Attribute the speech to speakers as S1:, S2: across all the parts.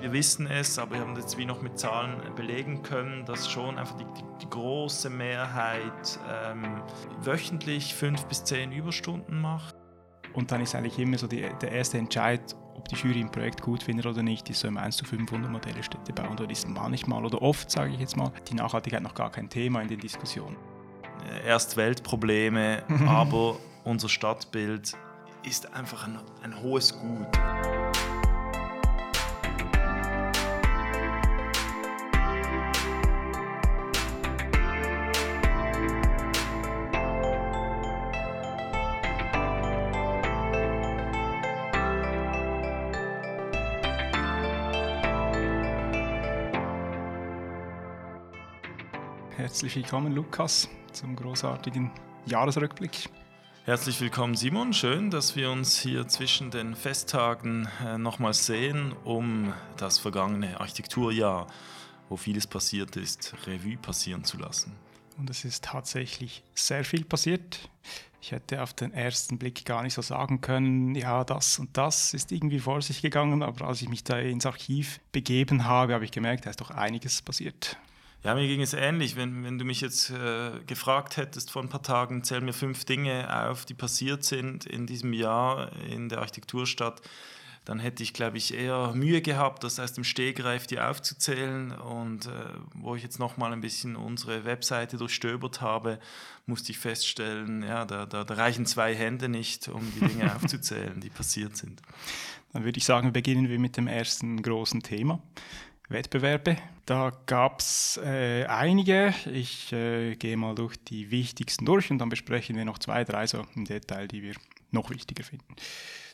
S1: Wir wissen es, aber wir haben das wie noch mit Zahlen belegen können, dass schon einfach die, die, die große Mehrheit ähm, wöchentlich fünf bis zehn Überstunden macht.
S2: Und dann ist eigentlich immer so die, der erste Entscheid, ob die Jury ein Projekt gut findet oder nicht, ist so im 1 zu 500 Modelle Städte bauen. Dort ist manchmal oder oft, sage ich jetzt mal, die Nachhaltigkeit noch gar kein Thema in den Diskussionen.
S1: Erst Weltprobleme, aber unser Stadtbild ist einfach ein, ein hohes Gut.
S2: Herzlich willkommen, Lukas, zum großartigen Jahresrückblick.
S1: Herzlich willkommen, Simon. Schön, dass wir uns hier zwischen den Festtagen äh, nochmals sehen, um das vergangene Architekturjahr, wo vieles passiert ist, Revue passieren zu lassen.
S2: Und es ist tatsächlich sehr viel passiert. Ich hätte auf den ersten Blick gar nicht so sagen können, ja, das und das ist irgendwie vor sich gegangen, aber als ich mich da ins Archiv begeben habe, habe ich gemerkt, da ist doch einiges passiert.
S1: Ja, mir ging es ähnlich. Wenn, wenn du mich jetzt äh, gefragt hättest vor ein paar Tagen, zähl mir fünf Dinge auf, die passiert sind in diesem Jahr in der Architekturstadt, dann hätte ich, glaube ich, eher Mühe gehabt, das aus dem Stegreif dir aufzuzählen. Und äh, wo ich jetzt nochmal ein bisschen unsere Webseite durchstöbert habe, musste ich feststellen, ja, da, da, da reichen zwei Hände nicht, um die Dinge aufzuzählen, die passiert sind.
S2: Dann würde ich sagen, beginnen wir mit dem ersten großen Thema. Wettbewerbe. Da gab es äh, einige. Ich äh, gehe mal durch die wichtigsten durch und dann besprechen wir noch zwei, drei so im Detail, die wir noch wichtiger finden.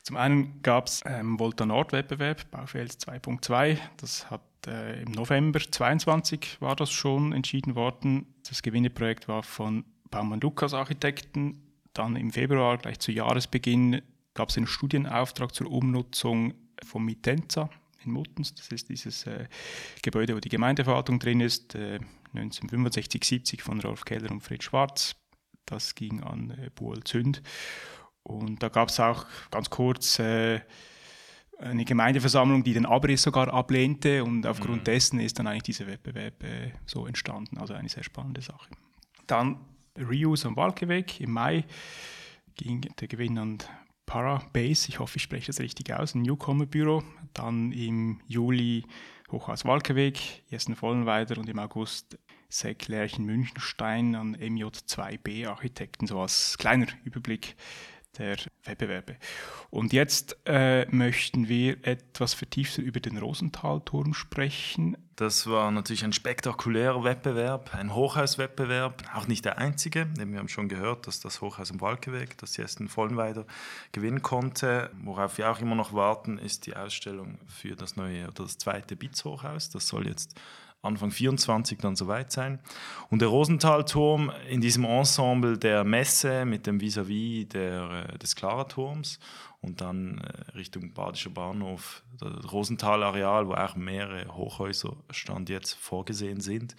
S2: Zum einen gab es ähm, Volta Nord Wettbewerb, Baufeld 2.2. Das hat äh, im November 22 war das schon entschieden worden. Das Gewinneprojekt war von Baumann Lukas Architekten. Dann im Februar, gleich zu Jahresbeginn, gab es einen Studienauftrag zur Umnutzung von Mitenza in Muttens. Das ist dieses äh, Gebäude, wo die Gemeindeverwaltung drin ist, äh, 1965, 70 von Rolf Keller und Fritz Schwarz. Das ging an äh, Buhl Zünd. Und da gab es auch ganz kurz äh, eine Gemeindeversammlung, die den Abriss sogar ablehnte und aufgrund mhm. dessen ist dann eigentlich dieser Wettbewerb äh, so entstanden. Also eine sehr spannende Sache. Dann Reuse am Walkeweg im Mai ging der Gewinn an Parabase, ich hoffe, ich spreche das richtig aus, ein Newcomer-Büro. Dann im Juli Hochhaus Walkeweg, Jessen Vollenweider und im August Seck Lärchen Münchenstein an MJ2B Architekten, so als kleiner Überblick der Wettbewerbe. Und jetzt äh, möchten wir etwas vertiefter über den Rosenthal-Turm sprechen.
S1: Das war natürlich ein spektakulärer Wettbewerb, ein Hochhauswettbewerb, auch nicht der einzige. Wir haben schon gehört, dass das Hochhaus im Walkeweg, das Jessen Vollenweider gewinnen konnte. Worauf wir auch immer noch warten, ist die Ausstellung für das neue oder das zweite BITS-Hochhaus. Das soll jetzt Anfang 24 dann soweit sein. Und der Rosenthalturm in diesem Ensemble der Messe mit dem Vis-à-vis -vis äh, des Klara-Turms und dann äh, Richtung Badischer Bahnhof, das Rosenthal-Areal, wo auch mehrere Hochhäuser Stand jetzt vorgesehen sind.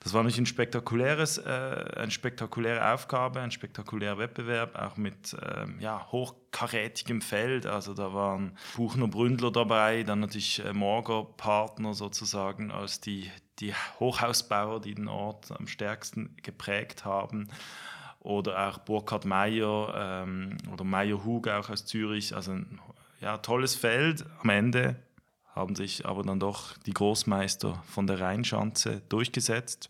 S1: Das war natürlich ein spektakuläres, äh, eine spektakuläre Aufgabe, ein spektakulärer Wettbewerb, auch mit äh, ja, hochkarätigem Feld. Also da waren Buchner Bründler dabei, dann natürlich äh, Morger Partner sozusagen als die, die Hochhausbauer, die den Ort am stärksten geprägt haben oder auch Burkhard Meyer ähm, oder Meyer Hug auch aus Zürich. Also ein ja, tolles Feld. Am Ende haben sich aber dann doch die Großmeister von der Rheinschanze durchgesetzt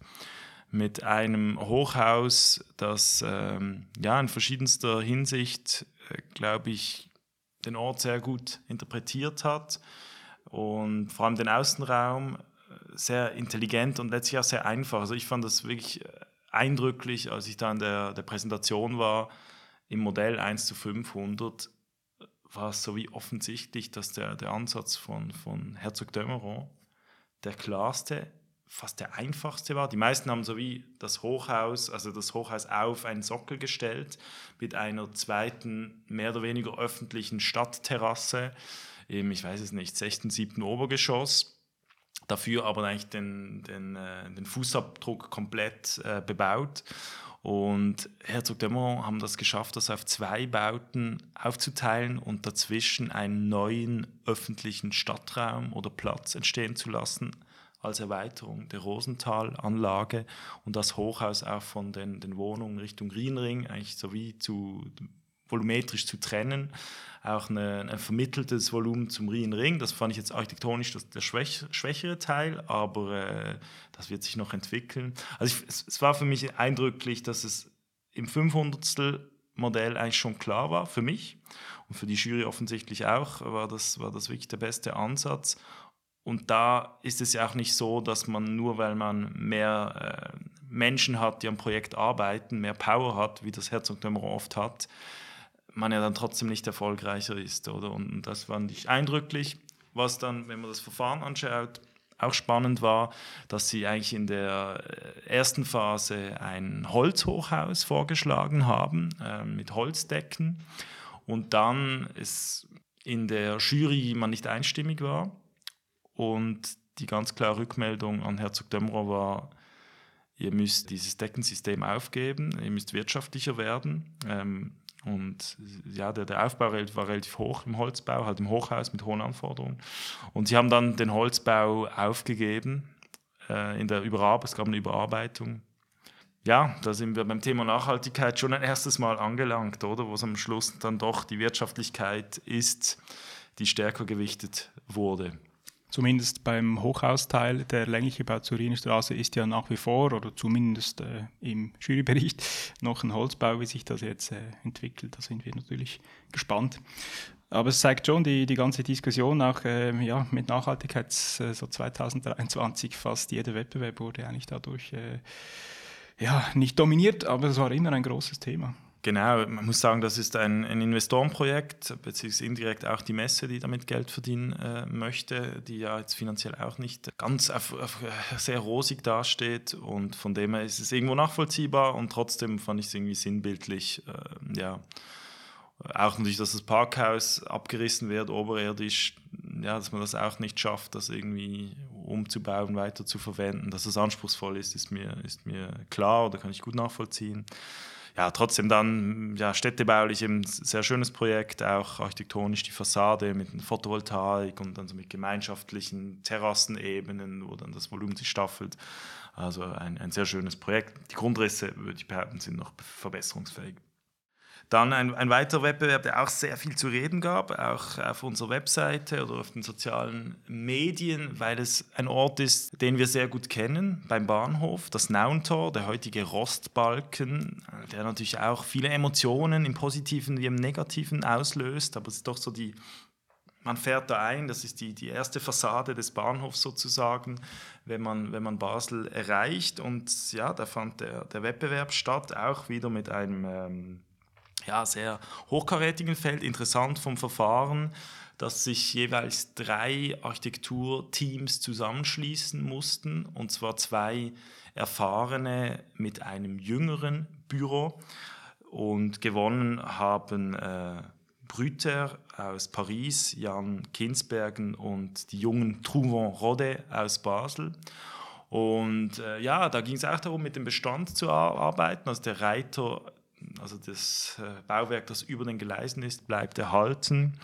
S1: mit einem Hochhaus, das ähm, ja in verschiedenster Hinsicht, äh, glaube ich, den Ort sehr gut interpretiert hat und vor allem den Außenraum sehr intelligent und letztlich auch sehr einfach. Also ich fand das wirklich äh, eindrücklich, als ich da in der, der Präsentation war, im Modell 1 zu 500, war es so wie offensichtlich, dass der, der Ansatz von, von Herzog Dömeron der klarste, fast der einfachste war. Die meisten haben so wie das Hochhaus, also das Hochhaus auf einen Sockel gestellt mit einer zweiten, mehr oder weniger öffentlichen Stadtterrasse im, ich weiß es nicht, 6., 7. Obergeschoss dafür aber eigentlich den, den, äh, den Fußabdruck komplett äh, bebaut. Und Herzog Dömer haben das geschafft, das auf zwei Bauten aufzuteilen und dazwischen einen neuen öffentlichen Stadtraum oder Platz entstehen zu lassen als Erweiterung der Rosenthal-Anlage und das Hochhaus auch von den, den Wohnungen Richtung Rienring eigentlich sowie zu volumetrisch zu trennen. Auch eine, ein vermitteltes Volumen zum Rienring. Das fand ich jetzt architektonisch das, der schwäch, schwächere Teil, aber äh, das wird sich noch entwickeln. Also ich, es, es, war für mich eindrücklich, dass es im 500. Modell eigentlich schon klar war, für mich und für die Jury offensichtlich auch, war das, war das wirklich der beste Ansatz. Und da ist es ja auch nicht so, dass man nur, weil man mehr äh, Menschen hat, die am Projekt arbeiten, mehr Power hat, wie das Herzog Dömer oft hat, man ja dann trotzdem nicht erfolgreicher ist. Oder? Und das fand ich eindrücklich. Was dann, wenn man das Verfahren anschaut, auch spannend war, dass sie eigentlich in der äh, ersten Phase ein Holzhochhaus vorgeschlagen haben äh, mit Holzdecken und dann es in der Jury man nicht einstimmig war und die ganz klare Rückmeldung an Herzog Dömerer war, ihr müsst dieses Deckensystem aufgeben, ihr müsst wirtschaftlicher werden. Ähm, und ja, der, der Aufbau war relativ hoch im Holzbau, halt im Hochhaus mit hohen Anforderungen. Und sie haben dann den Holzbau aufgegeben äh, in der Überarbeitung, es gab eine Überarbeitung. Ja, da sind wir beim Thema Nachhaltigkeit schon ein erstes Mal angelangt, oder? Wo es am Schluss dann doch die Wirtschaftlichkeit ist, die stärker gewichtet wurde
S2: zumindest beim Hochhausteil, der längliche Bau zur Rienstraße ist ja nach wie vor, oder zumindest äh, im Jurybericht, noch ein Holzbau, wie sich das jetzt äh, entwickelt. Da sind wir natürlich gespannt. Aber es zeigt schon die, die ganze Diskussion auch äh, ja, mit Nachhaltigkeit, äh, so 2023 fast jeder Wettbewerb wurde eigentlich dadurch äh, ja, nicht dominiert, aber es war immer ein großes Thema.
S1: Genau, man muss sagen, das ist ein, ein Investorenprojekt, beziehungsweise indirekt auch die Messe, die damit Geld verdienen äh, möchte, die ja jetzt finanziell auch nicht ganz auf, auf, äh, sehr rosig dasteht und von dem her ist es irgendwo nachvollziehbar und trotzdem fand ich es irgendwie sinnbildlich, äh, ja. Auch natürlich, dass das Parkhaus abgerissen wird, oberirdisch, ja, dass man das auch nicht schafft, das irgendwie umzubauen, weiter zu verwenden. Dass es anspruchsvoll ist, ist mir, ist mir klar oder kann ich gut nachvollziehen ja, trotzdem dann ja, städtebaulich ein sehr schönes Projekt, auch architektonisch die Fassade mit Photovoltaik und dann so mit gemeinschaftlichen Terrassenebenen, wo dann das Volumen sich staffelt. Also ein, ein sehr schönes Projekt. Die Grundrisse, würde ich behaupten, sind noch verbesserungsfähig. Dann ein, ein weiterer Wettbewerb, der auch sehr viel zu reden gab, auch auf unserer Webseite oder auf den sozialen Medien, weil es ein Ort ist, den wir sehr gut kennen, beim Bahnhof, das Nauntor, der heutige Rostbalken, der natürlich auch viele Emotionen im Positiven wie im Negativen auslöst, aber es ist doch so die man fährt da ein, das ist die, die erste Fassade des Bahnhofs sozusagen, wenn man, wenn man Basel erreicht. Und ja, da fand der, der Wettbewerb statt, auch wieder mit einem ähm, ja, sehr hochkarätigen Feld. Interessant vom Verfahren, dass sich jeweils drei Architekturteams zusammenschließen mussten, und zwar zwei erfahrene mit einem jüngeren Büro. Und gewonnen haben äh, Brüter aus Paris, Jan Kinsbergen und die jungen Trouvant Rodet aus Basel. Und äh, ja, da ging es auch darum, mit dem Bestand zu arbeiten. Also der Reiter also das äh, Bauwerk, das über den Gleisen ist, bleibt erhalten.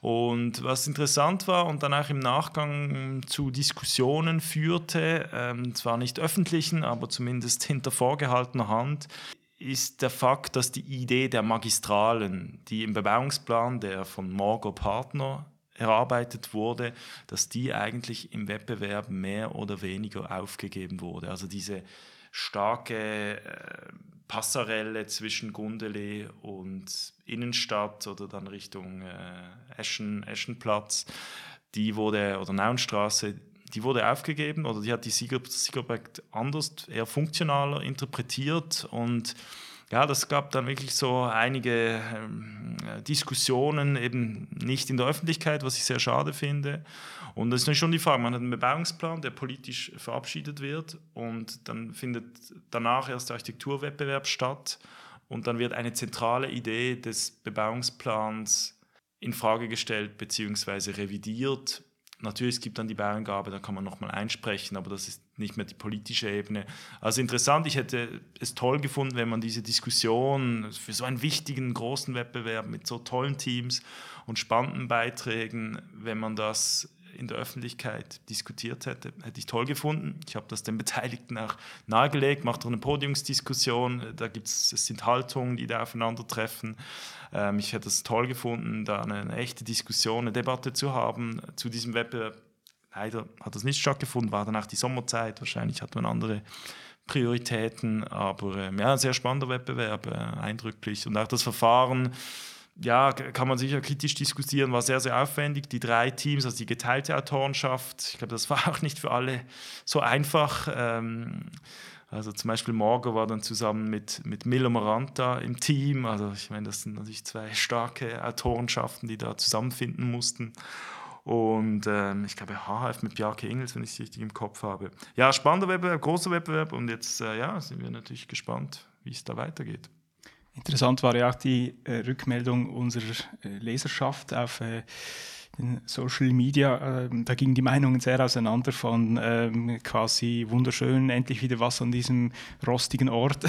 S1: Und was interessant war und dann auch im Nachgang zu Diskussionen führte, ähm, zwar nicht öffentlichen, aber zumindest hinter vorgehaltener Hand, ist der Fakt, dass die Idee der Magistralen, die im Bebauungsplan, der von Morgo Partner erarbeitet wurde, dass die eigentlich im Wettbewerb mehr oder weniger aufgegeben wurde. Also diese starke äh, Passarelle zwischen Gundeli und Innenstadt oder dann Richtung äh, Eschen, Eschenplatz, die wurde, oder Naunstraße, die wurde aufgegeben oder die hat die Siegerprojekt anders, eher funktionaler interpretiert und ja, das gab dann wirklich so einige ähm, Diskussionen, eben nicht in der Öffentlichkeit, was ich sehr schade finde. Und das ist schon die Frage, man hat einen Bebauungsplan, der politisch verabschiedet wird und dann findet danach erst der Architekturwettbewerb statt und dann wird eine zentrale Idee des Bebauungsplans in Frage gestellt bzw. revidiert Natürlich, es gibt dann die Bauangabe, da kann man nochmal einsprechen, aber das ist nicht mehr die politische Ebene. Also interessant, ich hätte es toll gefunden, wenn man diese Diskussion für so einen wichtigen, großen Wettbewerb mit so tollen Teams und spannenden Beiträgen, wenn man das in der Öffentlichkeit diskutiert hätte, hätte ich toll gefunden. Ich habe das den Beteiligten auch nahegelegt, macht doch eine Podiumsdiskussion, da gibt's, es sind Haltungen, die da aufeinandertreffen. Ähm, ich hätte es toll gefunden, da eine, eine, echte Diskussion, eine Debatte zu haben zu diesem Wettbewerb. Leider hat das nicht stattgefunden, war danach die Sommerzeit, wahrscheinlich hat man andere Prioritäten, aber ähm, ja, sehr spannender Wettbewerb, äh, eindrücklich. Und auch das Verfahren, ja, kann man sicher kritisch diskutieren, war sehr, sehr aufwendig. Die drei Teams, also die geteilte Autorenschaft, ich glaube, das war auch nicht für alle so einfach. Ähm, also zum Beispiel Morgo war dann zusammen mit, mit Milo Maranta im Team. Also ich meine, das sind natürlich zwei starke Autorenschaften, die da zusammenfinden mussten. Und ähm, ich glaube, HF mit Bjarke Ingels, wenn ich es richtig im Kopf habe. Ja, spannender Wettbewerb, großer Wettbewerb. Und jetzt äh, ja, sind wir natürlich gespannt, wie es da weitergeht.
S2: Interessant war ja auch die äh, Rückmeldung unserer äh, Leserschaft auf äh, den Social Media. Ähm, da gingen die Meinungen sehr auseinander von ähm, quasi wunderschön, endlich wieder was an diesem rostigen Ort,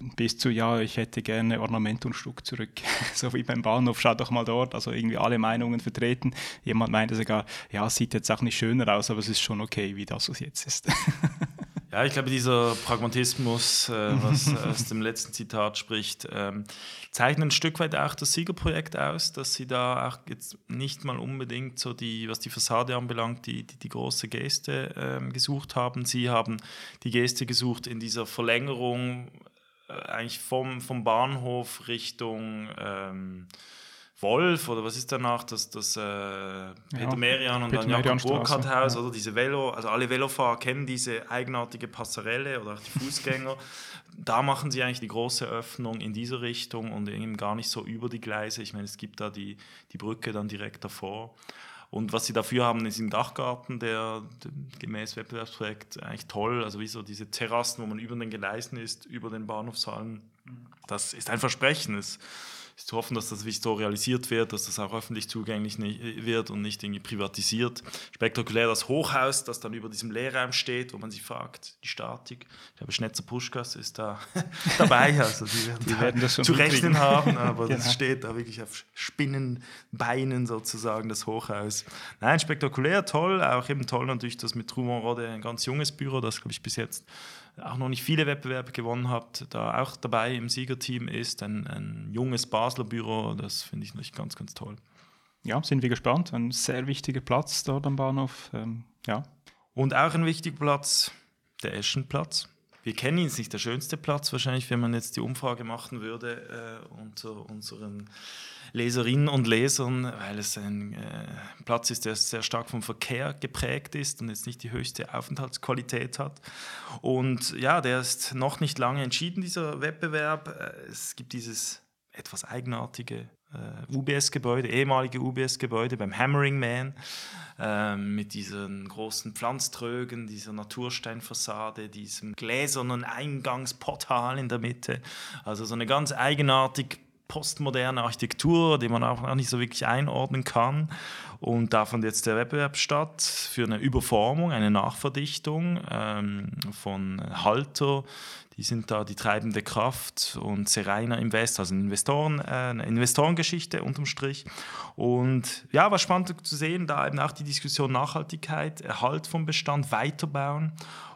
S2: mhm. bis zu, ja, ich hätte gerne Ornament und Stuck zurück. so wie beim Bahnhof, schaut doch mal dort. Also irgendwie alle Meinungen vertreten. Jemand meinte sogar, ja, es sieht jetzt auch nicht schöner aus, aber es ist schon okay, wie das es jetzt ist.
S1: Ja, ich glaube, dieser Pragmatismus, äh, was aus dem letzten Zitat spricht, ähm, zeichnet ein Stück weit auch das Siegerprojekt aus, dass sie da auch jetzt nicht mal unbedingt so die, was die Fassade anbelangt, die, die, die große Geste ähm, gesucht haben. Sie haben die Geste gesucht in dieser Verlängerung äh, eigentlich vom, vom Bahnhof Richtung ähm, Wolf oder was ist danach, das, das äh, Peter ja, Merian und Peter dann Jakob Burkhardt-Haus, ja. oder diese Velo, also alle Velofahrer kennen diese eigenartige Passerelle oder auch die Fußgänger. da machen sie eigentlich die große Öffnung in diese Richtung und eben gar nicht so über die Gleise. Ich meine, es gibt da die, die Brücke dann direkt davor. Und was sie dafür haben, ist im Dachgarten, der, der gemäß Wettbewerbsprojekt eigentlich toll. Also wie so diese Terrassen, wo man über den Gleisen ist, über den Bahnhofshallen. Das ist ein Versprechen. Es, ist zu hoffen, dass das wie so realisiert wird, dass das auch öffentlich zugänglich wird und nicht irgendwie privatisiert. Spektakulär das Hochhaus, das dann über diesem Lehrraum steht, wo man sich fragt, die Statik. Ich glaube, Schnetzer Puschkas ist da dabei, also die werden, die werden das schon zu rechnen haben, aber genau. das steht da wirklich auf Spinnenbeinen sozusagen, das Hochhaus. Nein, spektakulär, toll, auch eben toll natürlich, dass mit Truman Rode ein ganz junges Büro, das glaube ich bis jetzt auch noch nicht viele Wettbewerbe gewonnen hat, da auch dabei im Siegerteam ist. Ein, ein junges Basler Büro, das finde ich natürlich ganz, ganz toll.
S2: Ja, sind wir gespannt. Ein sehr wichtiger Platz dort am Bahnhof. Ähm, ja.
S1: Und auch ein wichtiger Platz, der Eschenplatz. Wir kennen ihn, ist nicht der schönste Platz wahrscheinlich, wenn man jetzt die Umfrage machen würde äh, unter unseren Leserinnen und Lesern, weil es ein äh, Platz ist, der sehr stark vom Verkehr geprägt ist und jetzt nicht die höchste Aufenthaltsqualität hat. Und ja, der ist noch nicht lange entschieden, dieser Wettbewerb. Äh, es gibt dieses etwas eigenartige UBS-Gebäude, ehemalige UBS-Gebäude beim Hammering Man äh, mit diesen großen Pflanztrögen, dieser Natursteinfassade, diesem gläsernen Eingangsportal in der Mitte. Also so eine ganz eigenartig postmoderne Architektur, die man auch nicht so wirklich einordnen kann. Und da fand jetzt der Wettbewerb statt für eine Überformung, eine Nachverdichtung ähm, von Halter. Die sind da die treibende Kraft und Serena Invest, also Investoren, äh, eine Investorengeschichte unterm Strich. Und ja, war spannend zu sehen, da eben auch die Diskussion Nachhaltigkeit, Erhalt vom Bestand, Weiterbauen.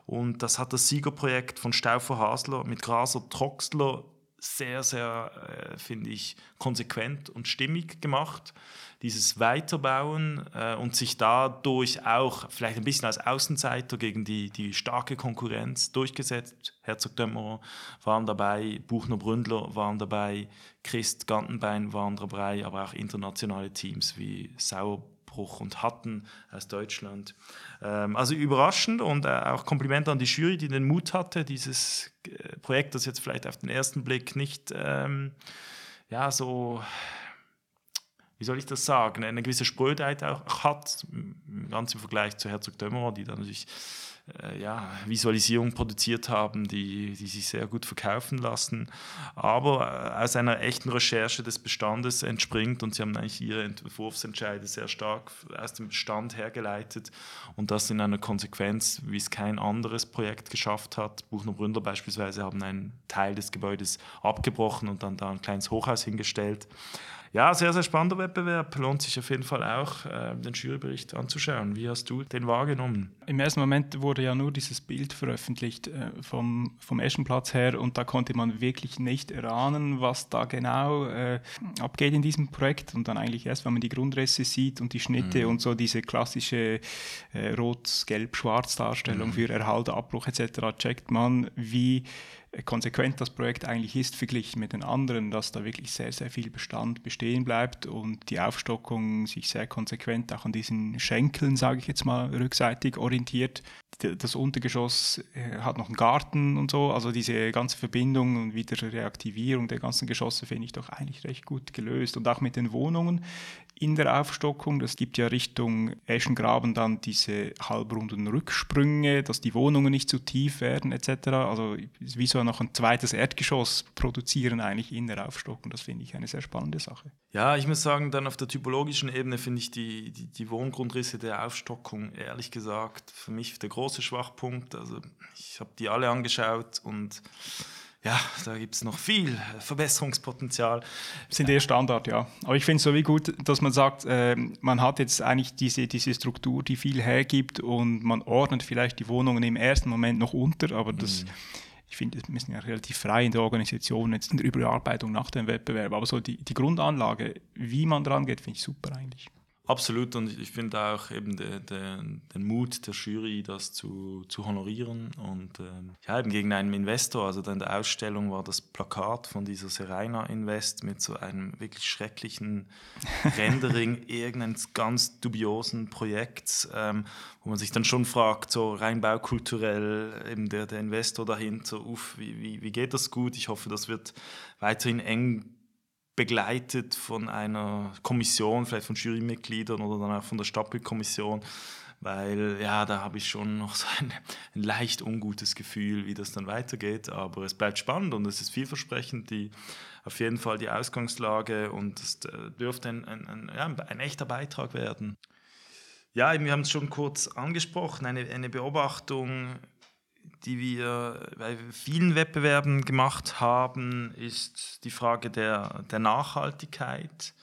S1: Und das hat das Siegerprojekt von Stauffer Hasler mit Graser Troxler sehr, sehr, äh, finde ich, konsequent und stimmig gemacht. Dieses Weiterbauen äh, und sich dadurch auch vielleicht ein bisschen als Außenseiter gegen die, die starke Konkurrenz durchgesetzt. Herzog Dömmerer waren dabei, Buchner Bründler waren dabei, Christ Gantenbein waren dabei, aber auch internationale Teams wie Sauer Aufbruch und hatten aus Deutschland. Ähm, also überraschend und äh, auch Kompliment an die Jury, die den Mut hatte, dieses äh, Projekt, das jetzt vielleicht auf den ersten Blick nicht ähm, ja, so wie soll ich das sagen, eine gewisse Sprödheit auch hat, ganz im Vergleich zu Herzog Dömerer, die dann natürlich äh, ja, Visualisierungen produziert haben, die, die sich sehr gut verkaufen lassen, aber äh, aus einer echten Recherche des Bestandes entspringt und sie haben eigentlich ihre Entwurfsentscheide sehr stark aus dem Bestand hergeleitet und das in einer Konsequenz, wie es kein anderes Projekt geschafft hat. Buchner Bründler beispielsweise haben einen Teil des Gebäudes abgebrochen und dann da ein kleines Hochhaus hingestellt ja, sehr, sehr spannender Wettbewerb. Lohnt sich auf jeden Fall auch, äh, den Jurybericht anzuschauen. Wie hast du den wahrgenommen?
S2: Im ersten Moment wurde ja nur dieses Bild veröffentlicht äh, vom, vom Eschenplatz her und da konnte man wirklich nicht erahnen, was da genau äh, abgeht in diesem Projekt. Und dann eigentlich erst, wenn man die Grundrisse sieht und die Schnitte mhm. und so diese klassische äh, Rot-Gelb-Schwarz-Darstellung mhm. für Erhalt, Abbruch etc., checkt man, wie konsequent das Projekt eigentlich ist, verglichen mit den anderen, dass da wirklich sehr, sehr viel Bestand bestehen bleibt und die Aufstockung sich sehr konsequent auch an diesen Schenkeln, sage ich jetzt mal, rückseitig orientiert. Das Untergeschoss äh, hat noch einen Garten und so, also diese ganze Verbindung und wieder Reaktivierung der ganzen Geschosse finde ich doch eigentlich recht gut gelöst. Und auch mit den Wohnungen in der Aufstockung. Das gibt ja Richtung Eschengraben dann diese halbrunden Rücksprünge, dass die Wohnungen nicht zu tief werden etc. Also wie so noch ein zweites Erdgeschoss produzieren eigentlich in der Aufstockung. Das finde ich eine sehr spannende Sache.
S1: Ja, ich muss sagen, dann auf der typologischen Ebene finde ich die, die, die Wohngrundrisse der Aufstockung ehrlich gesagt für mich der große Schwachpunkt. Also ich habe die alle angeschaut und ja, da gibt es noch viel Verbesserungspotenzial.
S2: Sind eher Standard, ja. Aber ich finde es so wie gut, dass man sagt, äh, man hat jetzt eigentlich diese, diese Struktur, die viel hergibt und man ordnet vielleicht die Wohnungen im ersten Moment noch unter, aber das. Mhm. Ich finde, wir sind ja relativ frei in der Organisation, jetzt in der Überarbeitung nach dem Wettbewerb. Aber so die, die Grundanlage, wie man dran geht, finde ich super eigentlich.
S1: Absolut und ich finde auch eben de, de, den Mut der Jury, das zu, zu honorieren und ähm, ja, eben gegen einen Investor, also in der Ausstellung war das Plakat von dieser Serena Invest mit so einem wirklich schrecklichen Rendering irgendeines ganz dubiosen Projekts, ähm, wo man sich dann schon fragt, so rein baukulturell, eben der, der Investor dahinter, uff, wie, wie, wie geht das gut? Ich hoffe, das wird weiterhin eng begleitet von einer Kommission, vielleicht von Jurymitgliedern oder dann auch von der Stapelkommission, weil ja, da habe ich schon noch so ein, ein, leicht ungutes Gefühl, wie das dann weitergeht. Aber es bleibt spannend und es ist vielversprechend, die, auf jeden Fall die Ausgangslage und es äh, dürfte ein, ein, ein, ja, ein echter Beitrag werden. Ja, wir haben es schon kurz angesprochen, eine, eine Beobachtung die wir bei vielen Wettbewerben gemacht haben, ist die Frage der, der Nachhaltigkeit,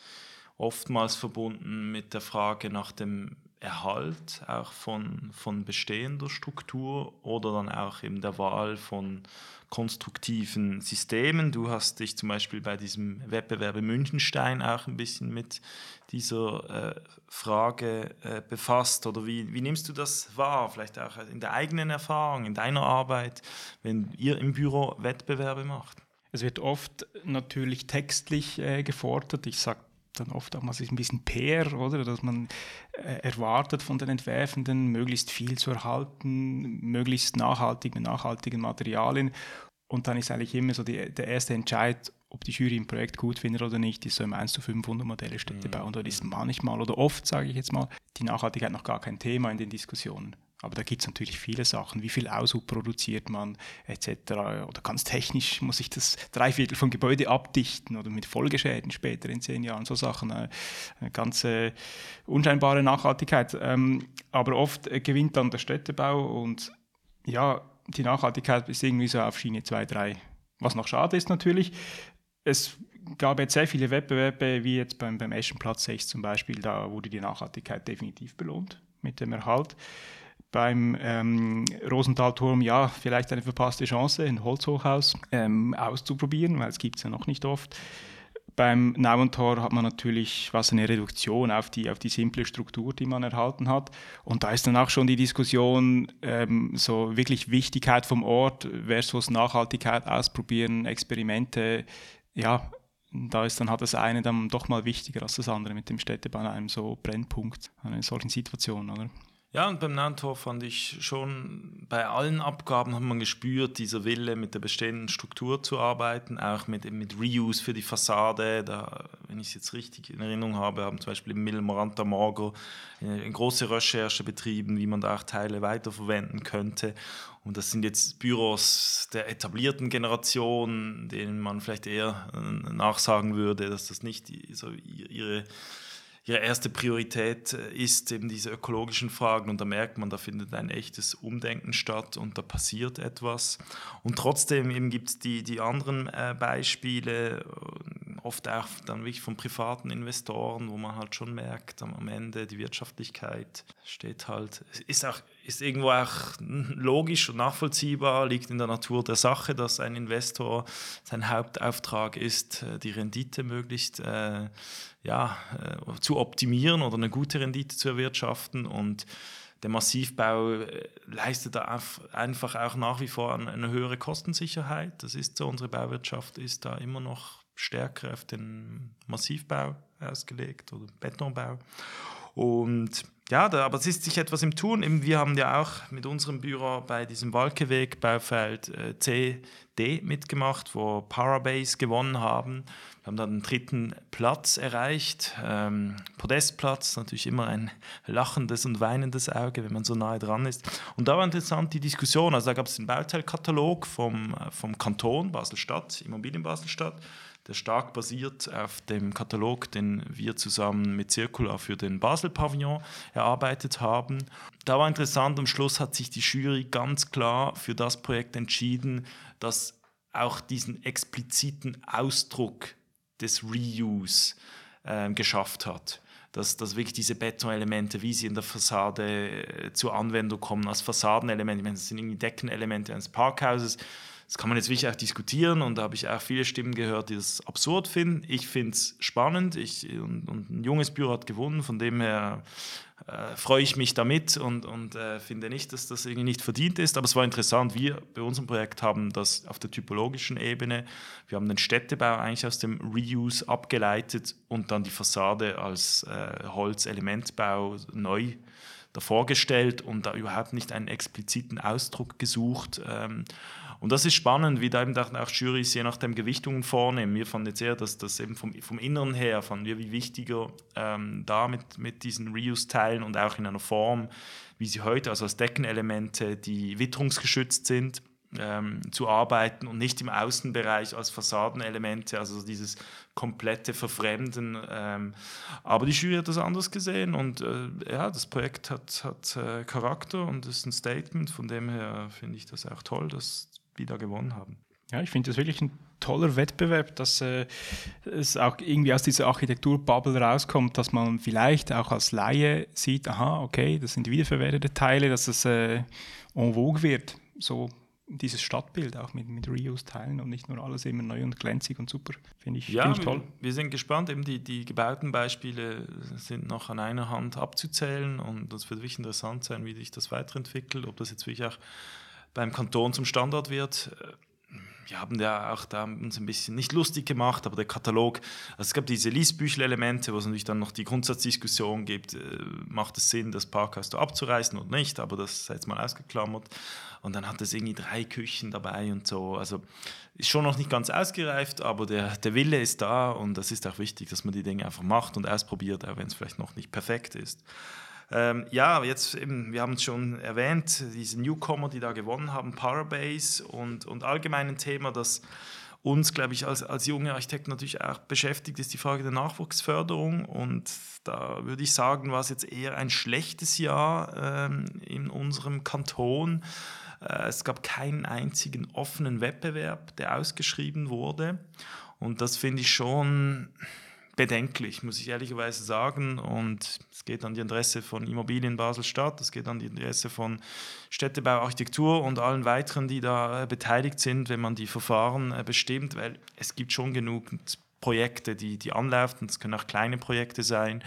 S1: oftmals verbunden mit der Frage nach dem Erhalt auch von, von bestehender Struktur oder dann auch eben der Wahl von konstruktiven Systemen. Du hast dich zum Beispiel bei diesem Wettbewerb in Münchenstein auch ein bisschen mit dieser äh, Frage äh, befasst. Oder wie, wie nimmst du das wahr? Vielleicht auch in der eigenen Erfahrung, in deiner Arbeit, wenn ihr im Büro Wettbewerbe macht?
S2: Es wird oft natürlich textlich äh, gefordert. Ich sage dann oft auch mal ein bisschen PR, oder? Dass man äh, erwartet von den Entwerfenden, möglichst viel zu erhalten, möglichst nachhaltig mit nachhaltigen Materialien. Und dann ist eigentlich immer so die, der erste Entscheid, ob die Jury ein Projekt gut findet oder nicht, ist so im 1 zu 500 Modelle Städtebau. Mhm. Und da ist manchmal oder oft, sage ich jetzt mal, die Nachhaltigkeit noch gar kein Thema in den Diskussionen. Aber da gibt es natürlich viele Sachen. Wie viel Aushub produziert man etc. Oder ganz technisch muss ich das Dreiviertel vom Gebäude abdichten oder mit Folgeschäden später in zehn Jahren. So Sachen. Eine ganz unscheinbare Nachhaltigkeit. Ähm, aber oft gewinnt dann der Städtebau und ja, die Nachhaltigkeit ist irgendwie so auf Schiene 2, 3. Was noch schade ist natürlich, es gab jetzt sehr viele Wettbewerbe, wie jetzt beim, beim Eschenplatz 6 zum Beispiel, da wurde die Nachhaltigkeit definitiv belohnt mit dem Erhalt beim ähm, Rosenthal-Turm, ja, vielleicht eine verpasste Chance, ein Holzhochhaus ähm, auszuprobieren, weil es gibt es ja noch nicht oft. Beim Nauentor hat man natürlich was eine Reduktion auf die, auf die simple Struktur, die man erhalten hat. Und da ist dann auch schon die Diskussion, ähm, so wirklich Wichtigkeit vom Ort versus Nachhaltigkeit ausprobieren, Experimente. Ja, da ist dann hat das eine dann doch mal wichtiger als das andere mit dem Städtebau an einem so Brennpunkt, einer solchen Situation, oder?
S1: Ja, und beim Nantor fand ich schon, bei allen Abgaben hat man gespürt, dieser Wille mit der bestehenden Struktur zu arbeiten, auch mit, mit Reuse für die Fassade. Da wenn ich es jetzt richtig in Erinnerung habe, haben zum Beispiel im Milmoranta Morgo eine große Recherche betrieben, wie man da auch Teile weiterverwenden könnte. Und das sind jetzt Büros der etablierten Generation, denen man vielleicht eher äh, nachsagen würde, dass das nicht so ihre ihre erste Priorität äh, ist eben diese ökologischen Fragen und da merkt man, da findet ein echtes Umdenken statt und da passiert etwas. Und trotzdem eben gibt es die, die anderen äh, Beispiele, äh, oft auch dann wirklich von privaten Investoren, wo man halt schon merkt, am Ende die Wirtschaftlichkeit steht halt, ist auch ist irgendwo auch logisch und nachvollziehbar, liegt in der Natur der Sache, dass ein Investor sein Hauptauftrag ist, die Rendite möglichst äh, ja, äh, zu optimieren oder eine gute Rendite zu erwirtschaften. Und der Massivbau äh, leistet einfach auch nach wie vor eine höhere Kostensicherheit. Das ist so, unsere Bauwirtschaft ist da immer noch stärker auf den Massivbau ausgelegt oder Betonbau. Und ja, da, aber es ist sich etwas im Tun. Wir haben ja auch mit unserem Büro bei diesem Walkeweg Baufeld äh, CD mitgemacht, wo Parabase gewonnen haben. Wir haben dann den dritten Platz erreicht, ähm, Podestplatz, natürlich immer ein lachendes und weinendes Auge, wenn man so nahe dran ist. Und da war interessant die Diskussion, also da gab es den Bauteilkatalog vom, äh, vom Kanton Basel-Stadt, Immobilien Basel-Stadt, der stark basiert auf dem Katalog, den wir zusammen mit Circular für den Basel-Pavillon erarbeitet haben. Da war interessant, am Schluss hat sich die Jury ganz klar für das Projekt entschieden, das auch diesen expliziten Ausdruck des Reuse äh, geschafft hat dass, dass wirklich diese Betonelemente, wie sie in der Fassade äh, zur Anwendung kommen, als Fassadenelemente, ich meine, das sind irgendwie Deckenelemente eines Parkhauses, das kann man jetzt wirklich auch diskutieren und da habe ich auch viele Stimmen gehört, die das absurd finden. Ich finde es spannend ich, und, und, ein junges Büro hat gewonnen, von dem her äh, freue ich mich damit und, und äh, finde nicht, dass das irgendwie nicht verdient ist. Aber es war interessant, wir bei unserem Projekt haben das auf der typologischen Ebene, wir haben den Städtebau eigentlich aus dem Reuse abgeleitet und dann die Fassade als äh, Holzelementbau neu davor gestellt und da überhaupt nicht einen expliziten Ausdruck gesucht. Ähm, und das ist spannend, wie da eben auch Jurys je nachdem Gewichtungen vornehmen. Wir fanden jetzt eher, dass das eben vom, vom Inneren her, fanden wir wie wichtiger, ähm, da mit, mit diesen Reuse-Teilen und auch in einer Form, wie sie heute, also als Deckenelemente, die witterungsgeschützt sind, ähm, zu arbeiten und nicht im Außenbereich als Fassadenelemente, also dieses komplette Verfremden. Ähm, aber die Jury hat das anders gesehen und äh, ja, das Projekt hat, hat äh, Charakter und ist ein Statement. Von dem her finde ich das auch toll, dass die da gewonnen haben.
S2: Ja, ich finde das wirklich ein toller Wettbewerb, dass äh, es auch irgendwie aus dieser Architekturbubble rauskommt, dass man vielleicht auch als Laie sieht, aha, okay, das sind wiederverwertete Teile, dass es äh, en vogue wird. So dieses Stadtbild auch mit, mit Reuse-Teilen und nicht nur alles immer neu und glänzig und super. Finde ich,
S1: ja,
S2: find ich toll.
S1: Wir, wir sind gespannt. Eben die, die gebauten Beispiele sind noch an einer Hand abzuzählen und es wird wirklich interessant sein, wie sich das weiterentwickelt, ob das jetzt wirklich auch beim Kanton zum Standard wird. Wir haben ja auch da uns ein bisschen nicht lustig gemacht, aber der Katalog, also es gab diese Liesbüchel-Elemente, wo es natürlich dann noch die Grundsatzdiskussion gibt, äh, macht es Sinn, das Parkhaus da abzureißen oder nicht, aber das sei jetzt mal ausgeklammert. Und dann hat es irgendwie drei Küchen dabei und so. Also ist schon noch nicht ganz ausgereift, aber der, der Wille ist da und das ist auch wichtig, dass man die Dinge einfach macht und ausprobiert, auch wenn es vielleicht noch nicht perfekt ist. Ähm, ja, jetzt eben, wir haben es schon erwähnt, diese Newcomer, die da gewonnen haben, Parabase und, und allgemein ein Thema, das uns, glaube ich, als, als junge Architekten natürlich auch beschäftigt, ist die Frage der Nachwuchsförderung. Und da würde ich sagen, war es jetzt eher ein schlechtes Jahr ähm, in unserem Kanton. Äh, es gab keinen einzigen offenen Wettbewerb, der ausgeschrieben wurde. Und das finde ich schon bedenklich, muss ich ehrlicherweise sagen. Und es geht an die Adresse von Immobilien Basel-Stadt, es geht an die Adresse von Städtebau, Architektur und allen weiteren, die da äh, beteiligt sind, wenn man die Verfahren äh, bestimmt, weil es gibt schon genug Projekte, die, die anlaufen, es können auch kleine Projekte sein,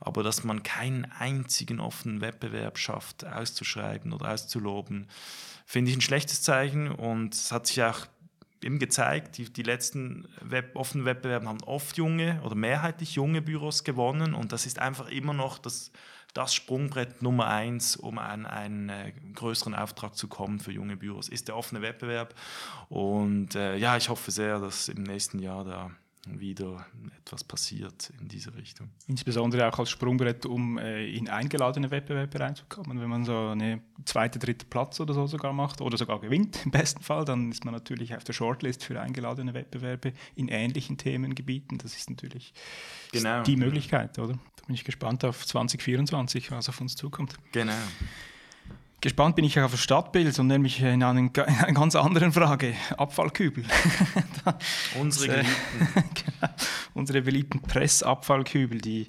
S1: aber dass man keinen einzigen offenen Wettbewerb schafft, auszuschreiben oder auszuloben, finde ich ein schlechtes Zeichen. Und es hat sich auch eben gezeigt, die, die letzten Web, offenen Wettbewerbe haben oft junge oder mehrheitlich junge Büros gewonnen und das ist einfach immer noch das, das Sprungbrett Nummer eins, um an einen äh, größeren Auftrag zu kommen für junge Büros, ist der offene Wettbewerb. Und äh, ja, ich hoffe sehr, dass im nächsten Jahr da wieder etwas passiert in diese Richtung.
S2: Insbesondere auch als Sprungbrett, um äh, in eingeladene Wettbewerbe reinzukommen. Wenn man so eine zweite, dritte Platz oder so sogar macht oder sogar gewinnt im besten Fall, dann ist man natürlich auf der Shortlist für eingeladene Wettbewerbe in ähnlichen Themengebieten. Das ist natürlich genau. die Möglichkeit, oder? Da bin ich gespannt auf 2024, was auf uns zukommt.
S1: Genau.
S2: Gespannt bin ich auf das Stadtbild und nämlich in, einen, in einer ganz anderen Frage. Abfallkübel.
S1: unsere äh,
S2: geliebten. genau, unsere beliebten Pressabfallkübel, die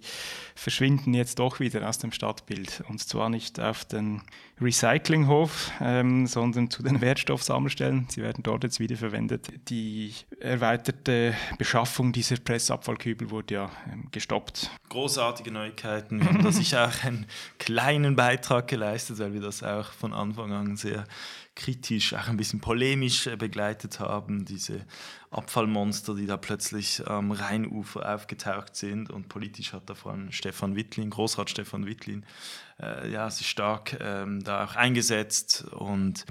S2: verschwinden jetzt doch wieder aus dem Stadtbild. Und zwar nicht auf den Recyclinghof, ähm, sondern zu den Wertstoffsammelstellen. Sie werden dort jetzt wieder verwendet. Die erweiterte Beschaffung dieser Pressabfallkübel wurde ja ähm, gestoppt.
S1: Großartige Neuigkeiten. Wir haben da sicher auch einen kleinen Beitrag geleistet, weil wir das auch von Anfang an sehr kritisch, auch ein bisschen polemisch äh, begleitet haben, diese Abfallmonster, die da plötzlich am Rheinufer aufgetaucht sind. Und politisch hat da vor allem Stefan Wittlin, Großrat Stefan Wittlin, äh, ja, sich stark ähm, da auch eingesetzt. Und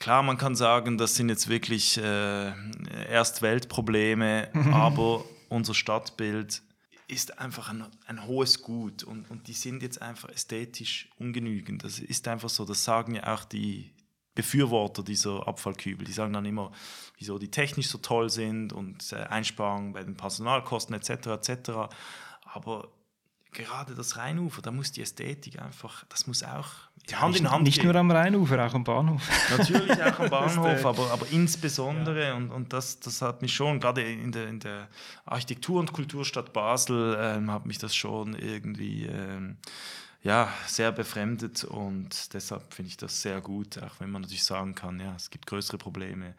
S1: klar, man kann sagen, das sind jetzt wirklich äh, Erstweltprobleme, aber unser Stadtbild ist einfach ein, ein hohes Gut und, und die sind jetzt einfach ästhetisch ungenügend. Das ist einfach so, das sagen ja auch die, Befürworter dieser Abfallkübel. Die sagen dann immer, wieso die technisch so toll sind und äh, Einsparungen bei den Personalkosten etc. etc. Aber gerade das Rheinufer, da muss die Ästhetik einfach, das muss auch
S2: ja, Hand in Hand Nicht gehen. nur am Rheinufer, auch am Bahnhof.
S1: Natürlich auch am Bahnhof, aber, aber insbesondere, ja. und, und das, das hat mich schon, gerade in der, in der Architektur- und Kulturstadt Basel, ähm, hat mich das schon irgendwie... Ähm, ja, sehr befremdet und deshalb finde ich das sehr gut, auch wenn man natürlich sagen kann, ja, es gibt größere Probleme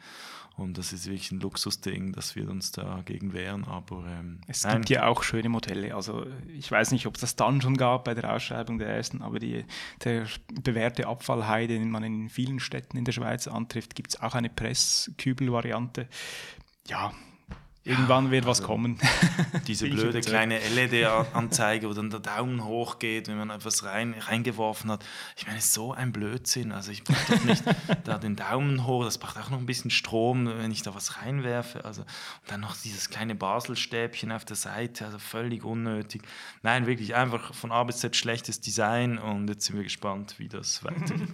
S1: und das ist wirklich ein Luxusding, dass wir uns dagegen wehren, aber ähm,
S2: es nein. gibt ja auch schöne Modelle, also ich weiß nicht, ob es das dann schon gab bei der Ausschreibung der ersten, aber die, der bewährte Abfallheide, den man in vielen Städten in der Schweiz antrifft, gibt es auch eine Presskübel-Variante. Ja, Irgendwann wird was also kommen.
S1: Diese blöde kleine LED-Anzeige, wo dann der Daumen hoch geht, wenn man etwas rein, reingeworfen hat. Ich meine, so ein Blödsinn. Also ich brauche doch nicht da den Daumen hoch, das braucht auch noch ein bisschen Strom, wenn ich da was reinwerfe. Also, und dann noch dieses kleine Baselstäbchen auf der Seite, also völlig unnötig. Nein, wirklich einfach von A bis Z schlechtes Design und jetzt sind wir gespannt, wie das weitergeht.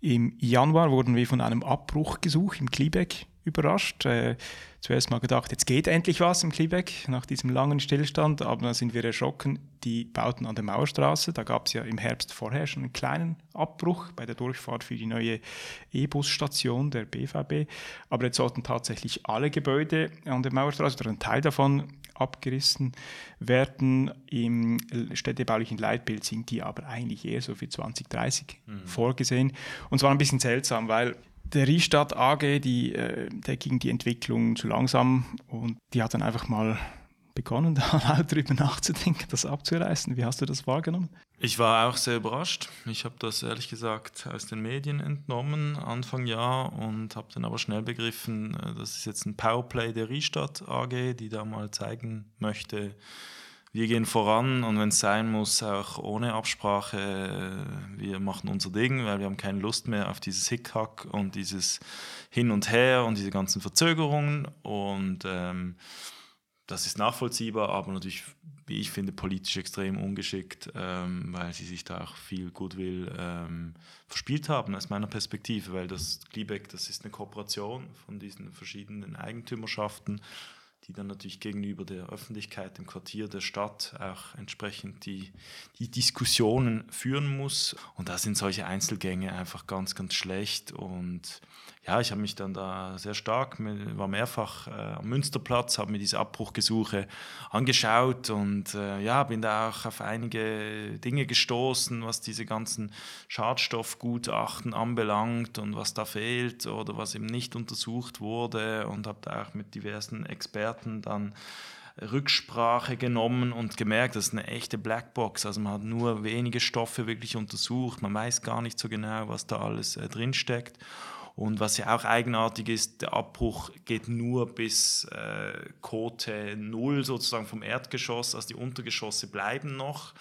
S2: Im Januar wurden wir von einem Abbruchgesuch im Kliebeck überrascht. Äh, zuerst mal gedacht, jetzt geht endlich was im Klebeck nach diesem langen Stillstand, aber dann sind wir erschrocken. Die bauten an der Mauerstraße. Da gab es ja im Herbst vorher schon einen kleinen Abbruch bei der Durchfahrt für die neue E-Bus-Station der BVB. Aber jetzt sollten tatsächlich alle Gebäude an der Mauerstraße oder ein Teil davon abgerissen werden. Im städtebaulichen Leitbild sind die aber eigentlich eher so für 2030 mhm. vorgesehen. Und zwar ein bisschen seltsam, weil der Riestadt AG, die, äh, der ging die Entwicklung zu langsam und die hat dann einfach mal begonnen, da laut drüber nachzudenken, das abzureißen. Wie hast du das wahrgenommen?
S1: Ich war auch sehr überrascht. Ich habe das ehrlich gesagt aus den Medien entnommen, Anfang Jahr, und habe dann aber schnell begriffen, äh, das ist jetzt ein Powerplay der Riestadt AG, die da mal zeigen möchte, wir gehen voran und wenn es sein muss, auch ohne Absprache, wir machen unser Ding, weil wir haben keine Lust mehr auf dieses Hickhack und dieses Hin und Her und diese ganzen Verzögerungen. Und ähm, das ist nachvollziehbar, aber natürlich, wie ich finde, politisch extrem ungeschickt, ähm, weil sie sich da auch viel Goodwill ähm, verspielt haben aus meiner Perspektive, weil das Gliebeck, das ist eine Kooperation von diesen verschiedenen Eigentümerschaften die dann natürlich gegenüber der Öffentlichkeit, dem Quartier, der Stadt auch entsprechend die, die Diskussionen führen muss. Und da sind solche Einzelgänge einfach ganz, ganz schlecht. Und ja, ich habe mich dann da sehr stark, war mehrfach äh, am Münsterplatz, habe mir diese Abbruchgesuche angeschaut und äh, ja, bin da auch auf einige Dinge gestoßen, was diese ganzen Schadstoffgutachten anbelangt und was da fehlt oder was eben nicht untersucht wurde und habe da auch mit diversen Experten dann Rücksprache genommen und gemerkt, das ist eine echte Blackbox. Also man hat nur wenige Stoffe wirklich untersucht, man weiß gar nicht so genau, was da alles äh, drinsteckt. Und was ja auch eigenartig ist, der Abbruch geht nur bis äh, Kote 0 sozusagen vom Erdgeschoss, also die Untergeschosse bleiben noch.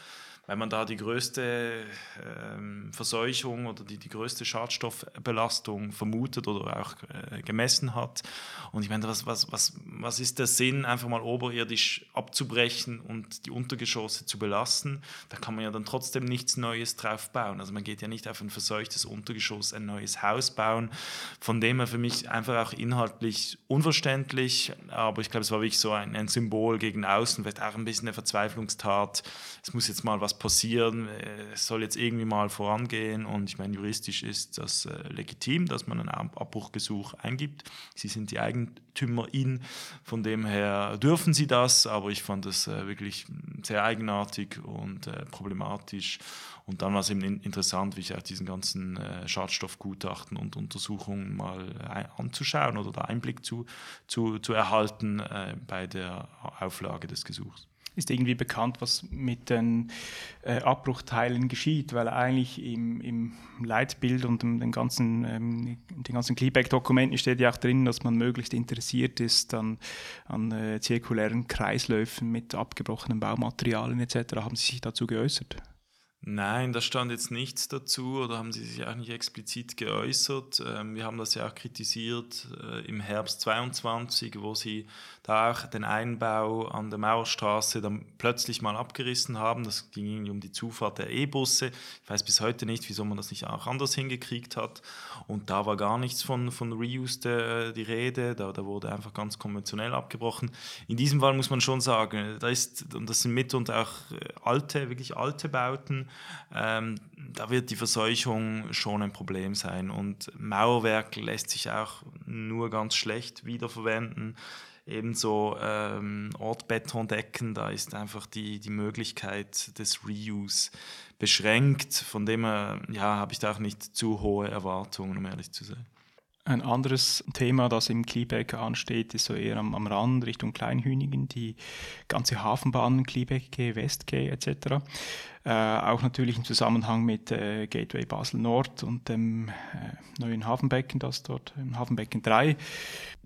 S1: Weil man da die größte ähm, Verseuchung oder die, die größte Schadstoffbelastung vermutet oder auch äh, gemessen hat. Und ich meine, was, was, was, was ist der Sinn, einfach mal oberirdisch abzubrechen und die Untergeschosse zu belassen? Da kann man ja dann trotzdem nichts Neues drauf bauen. Also man geht ja nicht auf ein verseuchtes Untergeschoss ein neues Haus bauen. Von dem her für mich einfach auch inhaltlich unverständlich, aber ich glaube, es war wirklich so ein, ein Symbol gegen außen, vielleicht auch ein bisschen eine Verzweiflungstat. Es muss jetzt mal was passieren, es soll jetzt irgendwie mal vorangehen und ich meine, juristisch ist das äh, legitim, dass man ein Abbruchgesuch eingibt. Sie sind die Eigentümerin, von dem her dürfen sie das, aber ich fand das äh, wirklich sehr eigenartig und äh, problematisch. Und dann war es eben interessant, wie ich auch diesen ganzen äh, Schadstoffgutachten und Untersuchungen mal äh, anzuschauen oder da Einblick zu, zu, zu erhalten äh, bei der Auflage des Gesuchs
S2: ist irgendwie bekannt, was mit den äh, Abbruchteilen geschieht, weil eigentlich im, im Leitbild und den ganzen, ähm, den ganzen Kleeback-Dokumenten steht ja auch drin, dass man möglichst interessiert ist an, an äh, zirkulären Kreisläufen mit abgebrochenen Baumaterialien etc. Haben Sie sich dazu geäußert?
S1: Nein, da stand jetzt nichts dazu oder haben Sie sich auch nicht explizit geäußert. Ähm, wir haben das ja auch kritisiert äh, im Herbst 22, wo Sie da auch den Einbau an der Mauerstraße dann plötzlich mal abgerissen haben. Das ging irgendwie um die Zufahrt der E-Busse. Ich weiß bis heute nicht, wieso man das nicht auch anders hingekriegt hat. Und da war gar nichts von, von Reuse de, die Rede. Da, da wurde einfach ganz konventionell abgebrochen. In diesem Fall muss man schon sagen, da ist, und das sind mitunter auch äh, alte, wirklich alte Bauten, ähm, da wird die Verseuchung schon ein Problem sein. Und Mauerwerk lässt sich auch nur ganz schlecht wiederverwenden ebenso ähm, Ortbetondecken, da ist einfach die, die Möglichkeit des Reuse beschränkt. Von dem her ja, habe ich da auch nicht zu hohe Erwartungen, um ehrlich zu sein.
S2: Ein anderes Thema, das im Kleebeck ansteht, ist so eher am, am Rand Richtung Kleinhünigen, die ganze Hafenbahn, Kleebeck, Westgate etc. Äh, auch natürlich im Zusammenhang mit äh, Gateway Basel Nord und dem äh, neuen Hafenbecken, das dort, im Hafenbecken 3.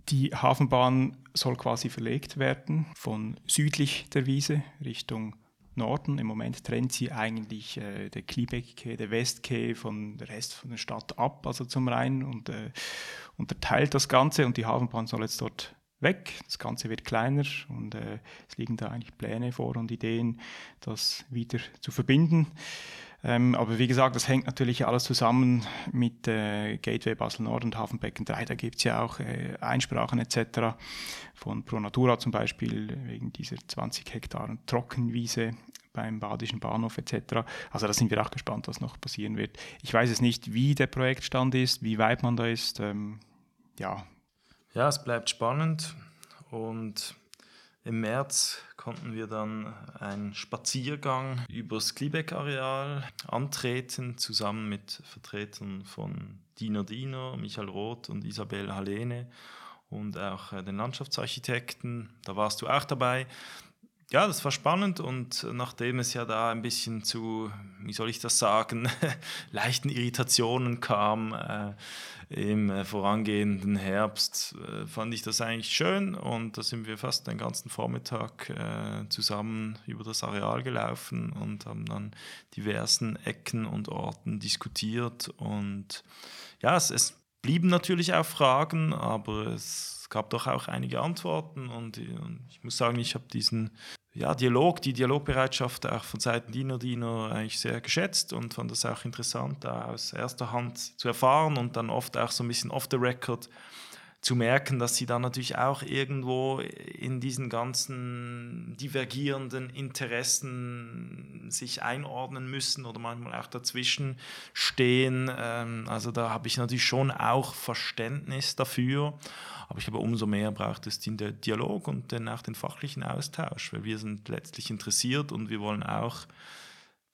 S2: Die Hafenbahn soll quasi verlegt werden von südlich der Wiese Richtung Norden. Im Moment trennt sie eigentlich äh, der Kliebeck-Quai, der Westquai von der Rest von der Stadt ab, also zum Rhein und äh, unterteilt das Ganze und die Hafenbahn soll jetzt dort weg. Das Ganze wird kleiner und äh, es liegen da eigentlich Pläne vor und Ideen, das wieder zu verbinden. Ähm, aber wie gesagt, das hängt natürlich alles zusammen mit äh, Gateway Basel Nord und Hafenbecken 3. Da gibt es ja auch äh, Einsprachen etc. von Pro Natura zum Beispiel wegen dieser 20 Hektar Trockenwiese beim Badischen Bahnhof etc. Also da sind wir auch gespannt, was noch passieren wird. Ich weiß es nicht, wie der Projektstand ist, wie weit man da ist. Ähm, ja.
S1: Ja, es bleibt spannend und im März konnten wir dann einen Spaziergang übers Kliebeck-Areal antreten, zusammen mit Vertretern von Dina Diener, Michael Roth und Isabel Halene und auch äh, den Landschaftsarchitekten. Da warst du auch dabei. Ja, das war spannend und nachdem es ja da ein bisschen zu, wie soll ich das sagen, leichten Irritationen kam, äh, im äh, vorangehenden Herbst äh, fand ich das eigentlich schön und da sind wir fast den ganzen Vormittag äh, zusammen über das Areal gelaufen und haben dann diversen Ecken und Orten diskutiert und ja, es, es blieben natürlich auch Fragen, aber es gab doch auch einige Antworten und, und ich muss sagen, ich habe diesen ja, Dialog, die Dialogbereitschaft auch von Seiten Diener, Diener eigentlich sehr geschätzt und fand das auch interessant, da aus erster Hand zu erfahren und dann oft auch so ein bisschen off the record zu merken, dass sie dann natürlich auch irgendwo in diesen ganzen divergierenden Interessen sich einordnen müssen oder manchmal auch dazwischen stehen. Ähm, also da habe ich natürlich schon auch Verständnis dafür. Aber ich glaube, umso mehr braucht es den Dialog und dann auch den fachlichen Austausch, weil wir sind letztlich interessiert und wir wollen auch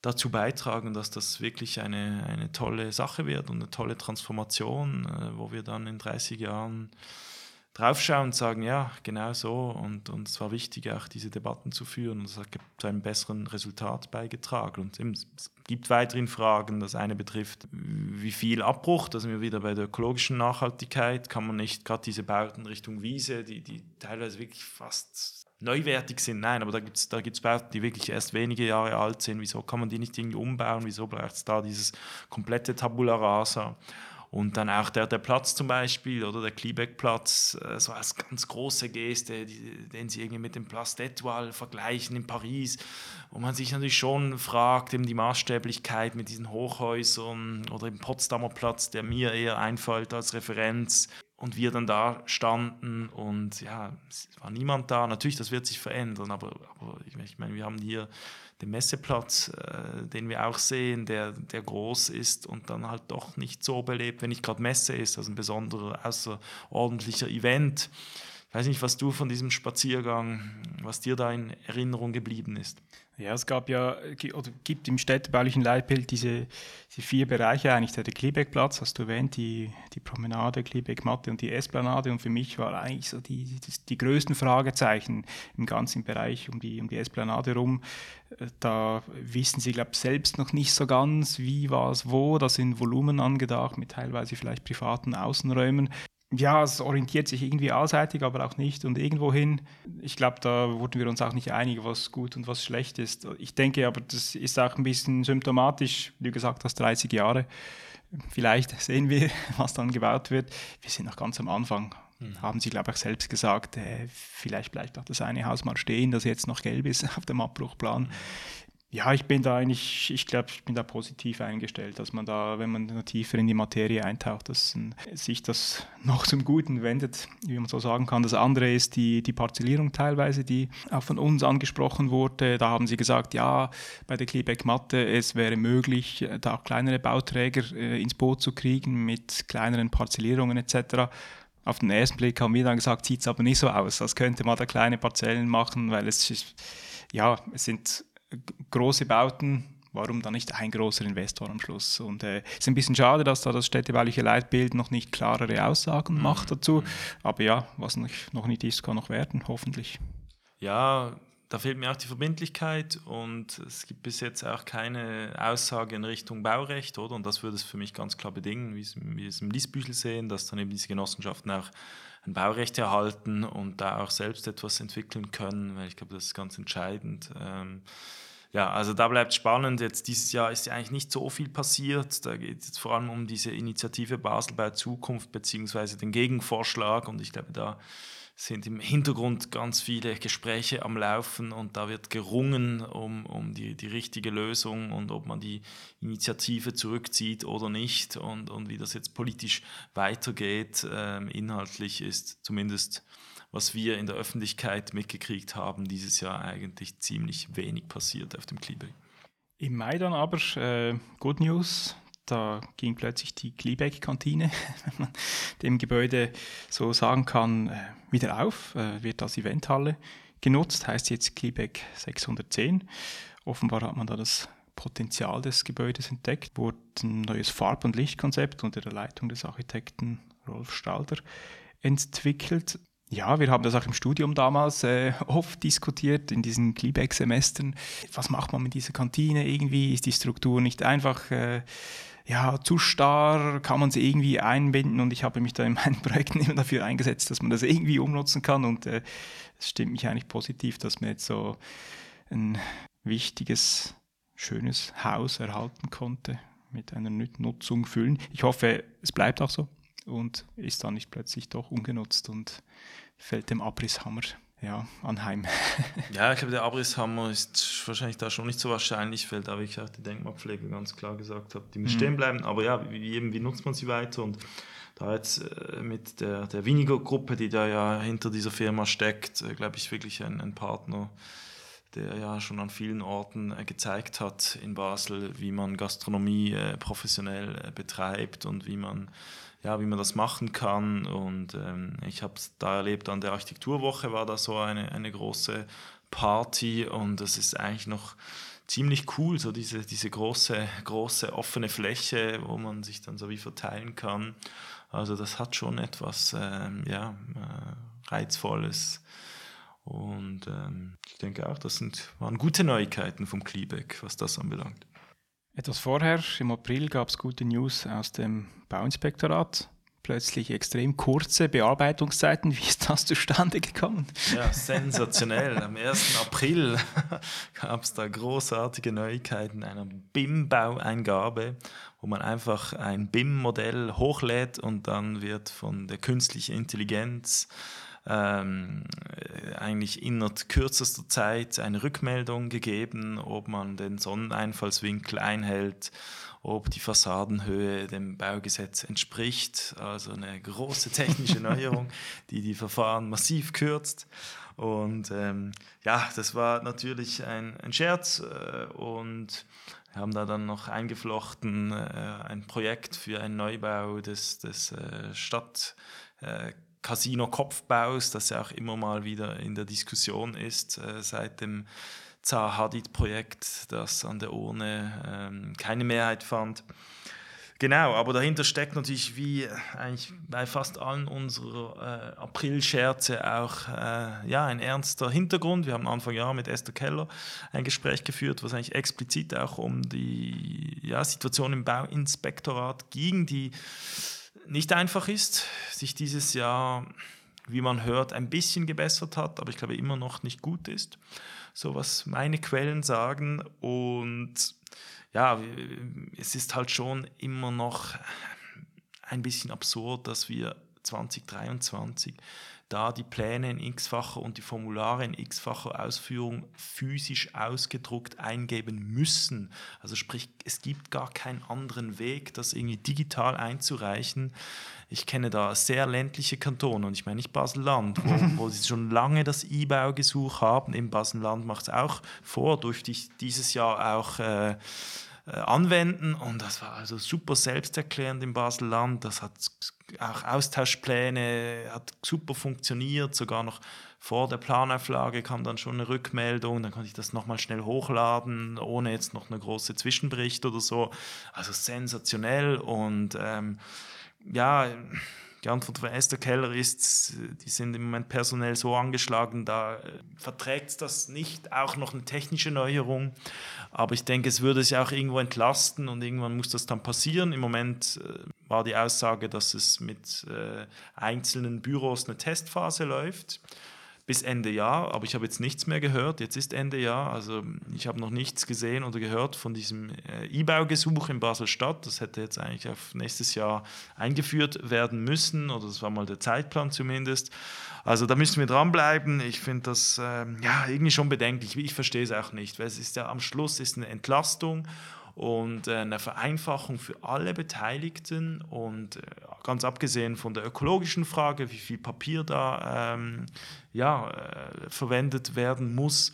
S1: dazu beitragen, dass das wirklich eine, eine tolle Sache wird und eine tolle Transformation, äh, wo wir dann in 30 Jahren draufschauen und sagen, ja, genau so. Und, und es war wichtig, auch diese Debatten zu führen und es hat zu einem besseren Resultat beigetragen. Und es gibt weiterhin Fragen. Das eine betrifft, wie viel Abbruch, da sind wir wieder bei der ökologischen Nachhaltigkeit. Kann man nicht gerade diese Bauten Richtung Wiese, die, die teilweise wirklich fast neuwertig sind. Nein, aber da gibt es da gibt's Bauten, die wirklich erst wenige Jahre alt sind. Wieso kann man die nicht irgendwie umbauen? Wieso braucht es da dieses komplette Tabula Rasa? Und dann auch der, der Platz zum Beispiel, oder der Klebeck-Platz, äh, so als ganz große Geste, die, den sie irgendwie mit dem Place d'Etoile vergleichen in Paris, wo man sich natürlich schon fragt, eben die Maßstäblichkeit mit diesen Hochhäusern oder im Potsdamer Platz, der mir eher einfällt als Referenz. Und wir dann da standen und ja, es war niemand da. Natürlich, das wird sich verändern, aber, aber ich meine, wir haben hier den Messeplatz, äh, den wir auch sehen, der, der groß ist und dann halt doch nicht so belebt, wenn nicht gerade Messe ist, also ein besonderer, außerordentlicher Event. Ich weiß nicht, was du von diesem Spaziergang, was dir da in Erinnerung geblieben ist.
S2: Ja, es gab ja, oder gibt im städtebaulichen Leitbild diese, diese vier Bereiche eigentlich. Der Klebeckplatz, hast du erwähnt, die, die Promenade, Klebeck-Matte und die Esplanade. Und für mich war eigentlich so die, die, die größten Fragezeichen im ganzen Bereich um die, um die Esplanade rum. Äh, da wissen sie, glaube ich, selbst noch nicht so ganz, wie, was, wo. Da sind Volumen angedacht mit teilweise vielleicht privaten Außenräumen ja, es orientiert sich irgendwie allseitig, aber auch nicht und irgendwohin. Ich glaube, da wurden wir uns auch nicht einig, was gut und was schlecht ist. Ich denke aber, das ist auch ein bisschen symptomatisch, wie gesagt hast, 30 Jahre. Vielleicht sehen wir, was dann gebaut wird. Wir sind noch ganz am Anfang. Mhm. Haben sie, glaube ich, selbst gesagt, äh, vielleicht bleibt auch das eine Haus mal stehen, das jetzt noch gelb ist auf dem Abbruchplan. Mhm ja, ich bin da eigentlich, ich glaube, ich bin da positiv eingestellt, dass man da, wenn man tiefer in die Materie eintaucht, dass sich das noch zum Guten wendet, wie man so sagen kann. Das andere ist die, die Parzellierung teilweise, die auch von uns angesprochen wurde. Da haben sie gesagt, ja, bei der Klebeck Matte, es wäre möglich, da auch kleinere Bauträger äh, ins Boot zu kriegen mit kleineren Parzellierungen etc. Auf den ersten Blick haben wir dann gesagt, sieht es aber nicht so aus, als könnte man da kleine Parzellen machen, weil es ist, ja, es sind große Bauten, warum dann nicht ein großer Investor am Schluss? Und es äh, ist ein bisschen schade, dass da das städtebauliche Leitbild noch nicht klarere Aussagen mhm. macht dazu. Mhm. Aber ja, was noch nicht ist, kann noch werden, hoffentlich.
S1: Ja, da fehlt mir auch die Verbindlichkeit und es gibt bis jetzt auch keine Aussage in Richtung Baurecht, oder? Und das würde es für mich ganz klar bedingen, wie wir es im Liesbüchel sehen, dass dann eben diese Genossenschaften auch ein Baurecht erhalten und da auch selbst etwas entwickeln können, weil ich glaube, das ist ganz entscheidend. Ähm, ja, also da bleibt spannend. Jetzt dieses Jahr ist ja eigentlich nicht so viel passiert. Da geht es vor allem um diese Initiative Basel bei Zukunft beziehungsweise den Gegenvorschlag und ich glaube, da sind im Hintergrund ganz viele Gespräche am Laufen und da wird gerungen um, um die, die richtige Lösung und ob man die Initiative zurückzieht oder nicht und, und wie das jetzt politisch weitergeht. Ähm, inhaltlich ist zumindest, was wir in der Öffentlichkeit mitgekriegt haben, dieses Jahr eigentlich ziemlich wenig passiert auf dem Klebeck.
S2: Im Mai dann aber, äh, Good News, da ging plötzlich die Klebeck-Kantine, wenn man dem Gebäude so sagen kann, äh, wieder auf, äh, wird als Eventhalle genutzt, heißt jetzt Klebeck 610. Offenbar hat man da das Potenzial des Gebäudes entdeckt, wurde ein neues Farb- und Lichtkonzept unter der Leitung des Architekten Rolf Stalder entwickelt. Ja, wir haben das auch im Studium damals äh, oft diskutiert, in diesen Klebeck-Semestern. Was macht man mit dieser Kantine irgendwie? Ist die Struktur nicht einfach äh, ja, zu starr, kann man sie irgendwie einbinden und ich habe mich da in meinen Projekten immer dafür eingesetzt, dass man das irgendwie umnutzen kann und äh, es stimmt mich eigentlich positiv, dass man jetzt so ein wichtiges, schönes Haus erhalten konnte, mit einer Nutzung füllen. Ich hoffe, es bleibt auch so und ist dann nicht plötzlich doch ungenutzt und fällt dem Abrisshammer ja, anheim.
S1: ja, ich glaube, der Abrisshammer ist wahrscheinlich da schon nicht so wahrscheinlich, weil da wirklich auch die Denkmalpflege ganz klar gesagt hat, die muss mhm. stehen bleiben. Aber ja, wie, eben, wie nutzt man sie weiter? Und da jetzt äh, mit der, der weniger Gruppe, die da ja hinter dieser Firma steckt, äh, glaube ich, wirklich ein, ein Partner, der ja schon an vielen Orten äh, gezeigt hat in Basel, wie man Gastronomie professionell betreibt und wie man ja, wie man das machen kann. Und ähm, ich habe es da erlebt, an der Architekturwoche war da so eine, eine große Party und das ist eigentlich noch ziemlich cool, so diese, diese große, große offene Fläche, wo man sich dann so wie verteilen kann. Also das hat schon etwas ähm, ja, äh, Reizvolles. Und ähm, ich denke auch, das sind, waren gute Neuigkeiten vom Klebeck, was das anbelangt.
S2: Etwas vorher, im April, gab es gute News aus dem Bauinspektorat. plötzlich extrem kurze Bearbeitungszeiten. Wie ist das zustande gekommen?
S1: Ja, sensationell. Am 1. April gab es da großartige Neuigkeiten einer BIM-Baueingabe, wo man einfach ein BIM-Modell hochlädt und dann wird von der künstlichen Intelligenz ähm, eigentlich innerhalb kürzester Zeit eine Rückmeldung gegeben, ob man den Sonneneinfallswinkel einhält, ob die Fassadenhöhe dem Baugesetz entspricht. Also eine große technische Neuerung, die die Verfahren massiv kürzt. Und ähm, ja, das war natürlich ein, ein Scherz äh, und wir haben da dann noch eingeflochten äh, ein Projekt für einen Neubau des, des äh, Stadt. Casino-Kopfbaus, das ja auch immer mal wieder in der Diskussion ist äh, seit dem Zaha Hadid-Projekt, das an der Urne ähm, keine Mehrheit fand. Genau, aber dahinter steckt natürlich wie eigentlich bei fast allen unserer äh, April-Scherze auch äh, ja, ein ernster Hintergrund. Wir haben Anfang Jahr mit Esther Keller ein Gespräch geführt, was eigentlich explizit auch um die ja, Situation im Bauinspektorat ging, die nicht einfach ist, sich dieses Jahr, wie man hört, ein bisschen gebessert hat, aber ich glaube immer noch nicht gut ist so was meine Quellen sagen. Und ja, es ist halt schon immer noch ein bisschen absurd, dass wir 2023 da die Pläne in x-facher und die Formulare in x-facher Ausführung physisch ausgedruckt eingeben müssen. Also sprich, es gibt gar keinen anderen Weg, das irgendwie digital einzureichen. Ich kenne da sehr ländliche Kantone und ich meine nicht Basel-Land, wo, wo, sie schon lange das E-Baugesuch haben. Im Basel-Land macht es auch vor, durfte ich dieses Jahr auch äh, äh, anwenden und das war also super selbsterklärend im Basel-Land. Das hat auch Austauschpläne, hat super funktioniert, sogar noch vor der Planauflage kam dann schon eine Rückmeldung, dann konnte ich das nochmal schnell hochladen, ohne jetzt noch eine große Zwischenbericht oder so. Also sensationell und ähm, ja, die Antwort von Esther Keller ist, die sind im Moment personell so angeschlagen, da äh, verträgt das nicht auch noch eine technische Neuerung. Aber ich denke, es würde sich auch irgendwo entlasten und irgendwann muss das dann passieren. Im Moment äh, war die Aussage, dass es mit äh, einzelnen Büros eine Testphase läuft bis Ende Jahr, aber ich habe jetzt nichts mehr gehört. Jetzt ist Ende Jahr, also ich habe noch nichts gesehen oder gehört von diesem äh, E-Baugesuch in Basel-Stadt. Das hätte jetzt eigentlich auf nächstes Jahr eingeführt werden müssen oder das war mal der Zeitplan zumindest. Also da müssen wir dranbleiben. Ich finde das äh, ja irgendwie schon bedenklich. Ich verstehe es auch nicht, weil es ist ja am Schluss ist eine Entlastung und äh, eine Vereinfachung für alle Beteiligten und äh, ganz abgesehen von der ökologischen Frage, wie viel Papier da ähm, ja, äh, verwendet werden muss.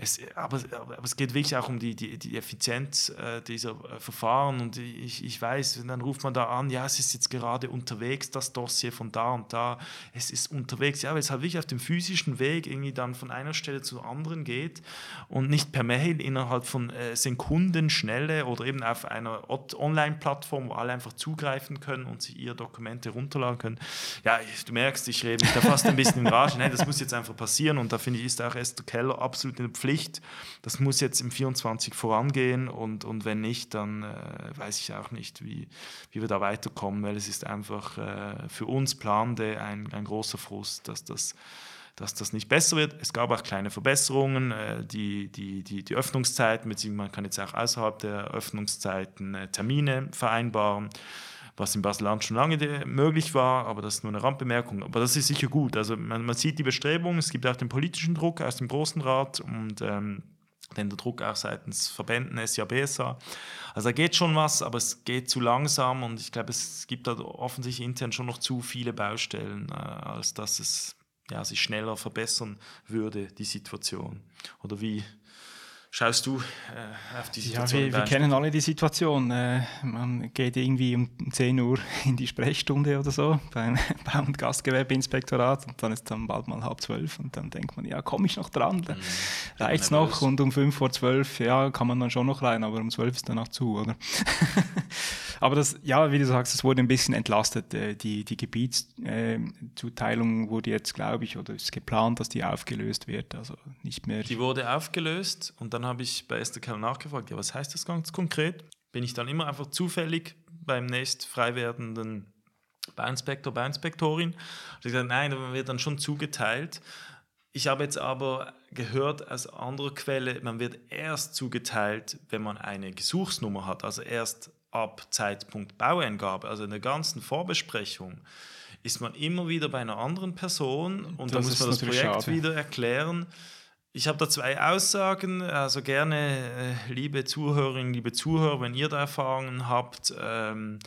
S1: Es, aber, aber, es geht wirklich auch um die, die, die Effizienz äh, dieser äh, Verfahren und ich, ich weiß, dann ruft man da an, ja, es ist jetzt gerade unterwegs, das Dossier von da und da, es ist unterwegs, ja, weil es halt wirklich auf dem physischen Weg irgendwie dann von einer Stelle zur anderen geht und nicht per Mail innerhalb von äh, Sekunden schnelle oder eben auf einer Online-Plattform, wo alle einfach zugreifen können und sich ihre Dokumente runterladen können. Ja, du merkst, ich rede mich da fast ein bisschen in Rage. Nein, das muss jetzt einfach passieren und da finde ich, ist auch Esther Keller absolut in der Pflicht. Das muss jetzt im 24 vorangehen und, und wenn nicht, dann äh, weiß ich auch nicht, wie, wie wir da weiterkommen, weil es ist einfach äh, für uns Planende ein, ein großer Frust, dass das dass das nicht besser wird. Es gab auch kleine Verbesserungen, äh, die, die, die, die Öffnungszeiten, man kann jetzt auch außerhalb der Öffnungszeiten äh, Termine vereinbaren was in Basel schon lange möglich war, aber das ist nur eine Randbemerkung. Aber das ist sicher gut. Also man, man sieht die Bestrebungen, es gibt auch den politischen Druck aus dem Großen Rat und ähm, den Druck auch seitens Verbänden SIA, BSA. Also da geht schon was, aber es geht zu langsam und ich glaube, es gibt da offensichtlich intern schon noch zu viele Baustellen, äh, als dass es ja, sich schneller verbessern würde, die Situation. Oder wie schaust du äh, auf die Situation?
S2: Ja, wir, wir kennen alle die Situation. Äh, man geht irgendwie um 10 Uhr in die Sprechstunde oder so beim Bau- und Gastgewerbeinspektorat und dann ist dann bald mal halb zwölf und dann denkt man, ja, komme ich noch dran? Mhm. Reicht noch? Und um fünf vor zwölf, ja, kann man dann schon noch rein, aber um zwölf ist dann auch zu, oder? aber das, ja, wie du sagst, es wurde ein bisschen entlastet. Äh, die, die Gebietszuteilung äh, wurde jetzt, glaube ich, oder ist geplant, dass die aufgelöst wird. Also nicht mehr.
S1: Die wurde aufgelöst und dann habe ich bei Esther Kell nachgefragt, ja, was heißt das ganz konkret? Bin ich dann immer einfach zufällig beim nächst frei werdenden Bauinspektor, Bauinspektorin. Und ich gesagt, nein, man wird dann schon zugeteilt. Ich habe jetzt aber gehört aus anderer Quelle, man wird erst zugeteilt, wenn man eine Gesuchsnummer hat, also erst ab Zeitpunkt Baueingabe, also in der ganzen Vorbesprechung ist man immer wieder bei einer anderen Person und dann muss man das Projekt schade. wieder erklären. Ich habe da zwei Aussagen, also gerne, äh, liebe Zuhörerinnen, liebe Zuhörer, wenn ihr da Erfahrungen habt, ähm,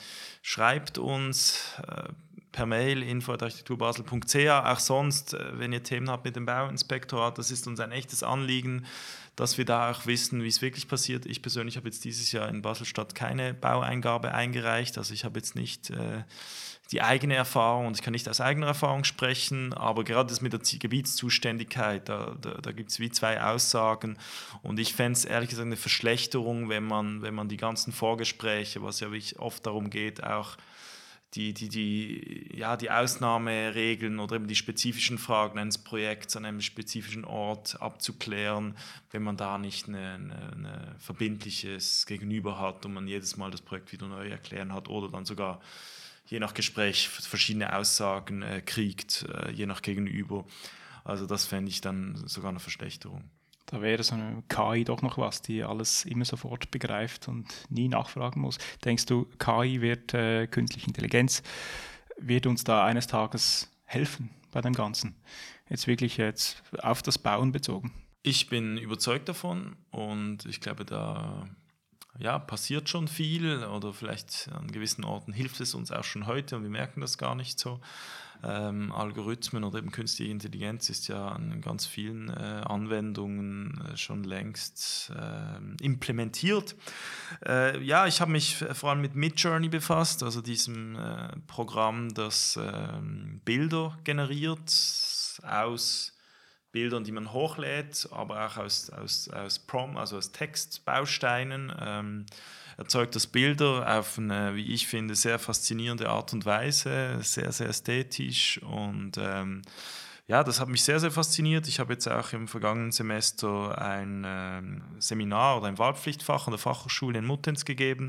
S1: schreibt uns äh, per Mail info.architekturbasel.ch. Auch sonst, äh, wenn ihr Themen habt mit dem Bauinspektorat, das ist uns ein echtes Anliegen, dass wir da auch wissen, wie es wirklich passiert. Ich persönlich habe jetzt dieses Jahr in Baselstadt keine Baueingabe eingereicht, also ich habe jetzt nicht äh, die eigene Erfahrung und ich kann nicht aus eigener Erfahrung sprechen, aber gerade das mit der Gebietszuständigkeit, da, da, da gibt es wie zwei Aussagen und ich fände es ehrlich gesagt eine Verschlechterung, wenn man, wenn man die ganzen Vorgespräche, was ja wirklich oft darum geht, auch die, die, die, ja, die Ausnahmeregeln oder eben die spezifischen Fragen eines Projekts an einem spezifischen Ort abzuklären, wenn man da nicht ein verbindliches Gegenüber hat und man jedes Mal das Projekt wieder neu erklären hat oder dann sogar je nach Gespräch verschiedene Aussagen äh, kriegt, äh, je nach Gegenüber. Also das fände ich dann sogar eine Verschlechterung.
S2: Da wäre so eine KI doch noch was, die alles immer sofort begreift und nie nachfragen muss. Denkst du, KI wird, äh, künstliche Intelligenz, wird uns da eines Tages helfen bei dem Ganzen? Jetzt wirklich jetzt auf das Bauen bezogen.
S1: Ich bin überzeugt davon und ich glaube, da ja, passiert schon viel oder vielleicht an gewissen Orten hilft es uns auch schon heute und wir merken das gar nicht so. Ähm, Algorithmen oder eben künstliche Intelligenz ist ja an ganz vielen äh, Anwendungen äh, schon längst äh, implementiert. Ja, ich habe mich vor allem mit Midjourney befasst, also diesem äh, Programm, das ähm, Bilder generiert aus Bildern, die man hochlädt, aber auch aus, aus, aus Prom, also aus Textbausteinen. Ähm, erzeugt das Bilder auf eine, wie ich finde, sehr faszinierende Art und Weise, sehr, sehr ästhetisch und ähm, ja, das hat mich sehr, sehr fasziniert. Ich habe jetzt auch im vergangenen Semester ein ähm, Seminar oder ein Wahlpflichtfach an der Fachhochschule in Muttenz gegeben,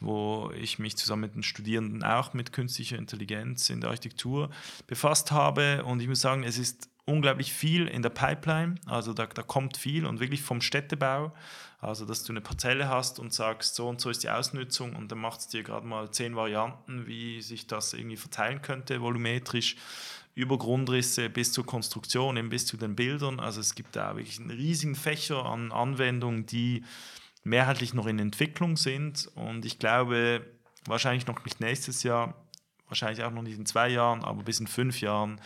S1: wo ich mich zusammen mit den Studierenden auch mit künstlicher Intelligenz in der Architektur befasst habe. Und ich muss sagen, es ist unglaublich viel in der Pipeline. Also da, da kommt viel und wirklich vom Städtebau. Also, dass du eine Parzelle hast und sagst, so und so ist die Ausnutzung und dann macht es dir gerade mal zehn Varianten, wie sich das irgendwie verteilen könnte, volumetrisch, über Grundrisse bis zur Konstruktion, eben bis zu den Bildern. Also, es gibt da wirklich einen riesigen Fächer an Anwendungen, die mehrheitlich noch in Entwicklung sind und ich glaube, wahrscheinlich noch nicht nächstes Jahr, wahrscheinlich auch noch nicht in zwei Jahren, aber bis in fünf Jahren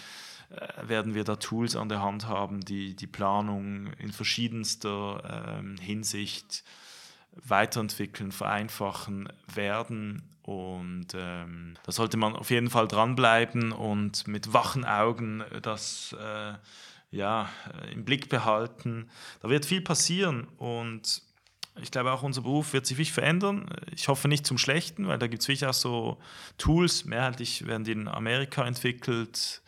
S1: werden wir da Tools an der Hand haben, die die Planung in verschiedenster ähm, Hinsicht weiterentwickeln, vereinfachen werden. Und ähm, da sollte man auf jeden Fall dranbleiben und mit wachen Augen das äh, ja, im Blick behalten. Da wird viel passieren und ich glaube auch unser Beruf wird sich wirklich verändern. Ich hoffe nicht zum Schlechten, weil da gibt es wirklich auch so Tools, mehrheitlich werden die in Amerika entwickelt,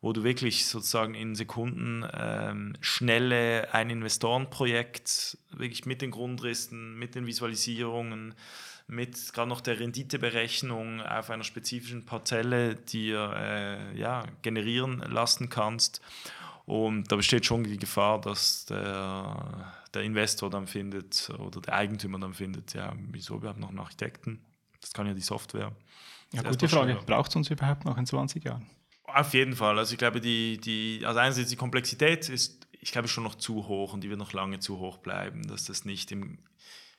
S1: wo du wirklich sozusagen in Sekunden ähm, schnelle ein Investorenprojekt wirklich mit den Grundrissen, mit den Visualisierungen, mit gerade noch der Renditeberechnung auf einer spezifischen Parzelle dir äh, ja, generieren lassen kannst. Und da besteht schon die Gefahr, dass der, der Investor dann findet oder der Eigentümer dann findet, ja, wieso überhaupt noch einen Architekten? Das kann ja die Software.
S2: Ja, gute Frage. Braucht es uns überhaupt noch in 20 Jahren?
S1: Auf jeden Fall. Also ich glaube, die, die, also einerseits die Komplexität ist, ich glaube, schon noch zu hoch und die wird noch lange zu hoch bleiben, dass das nicht im,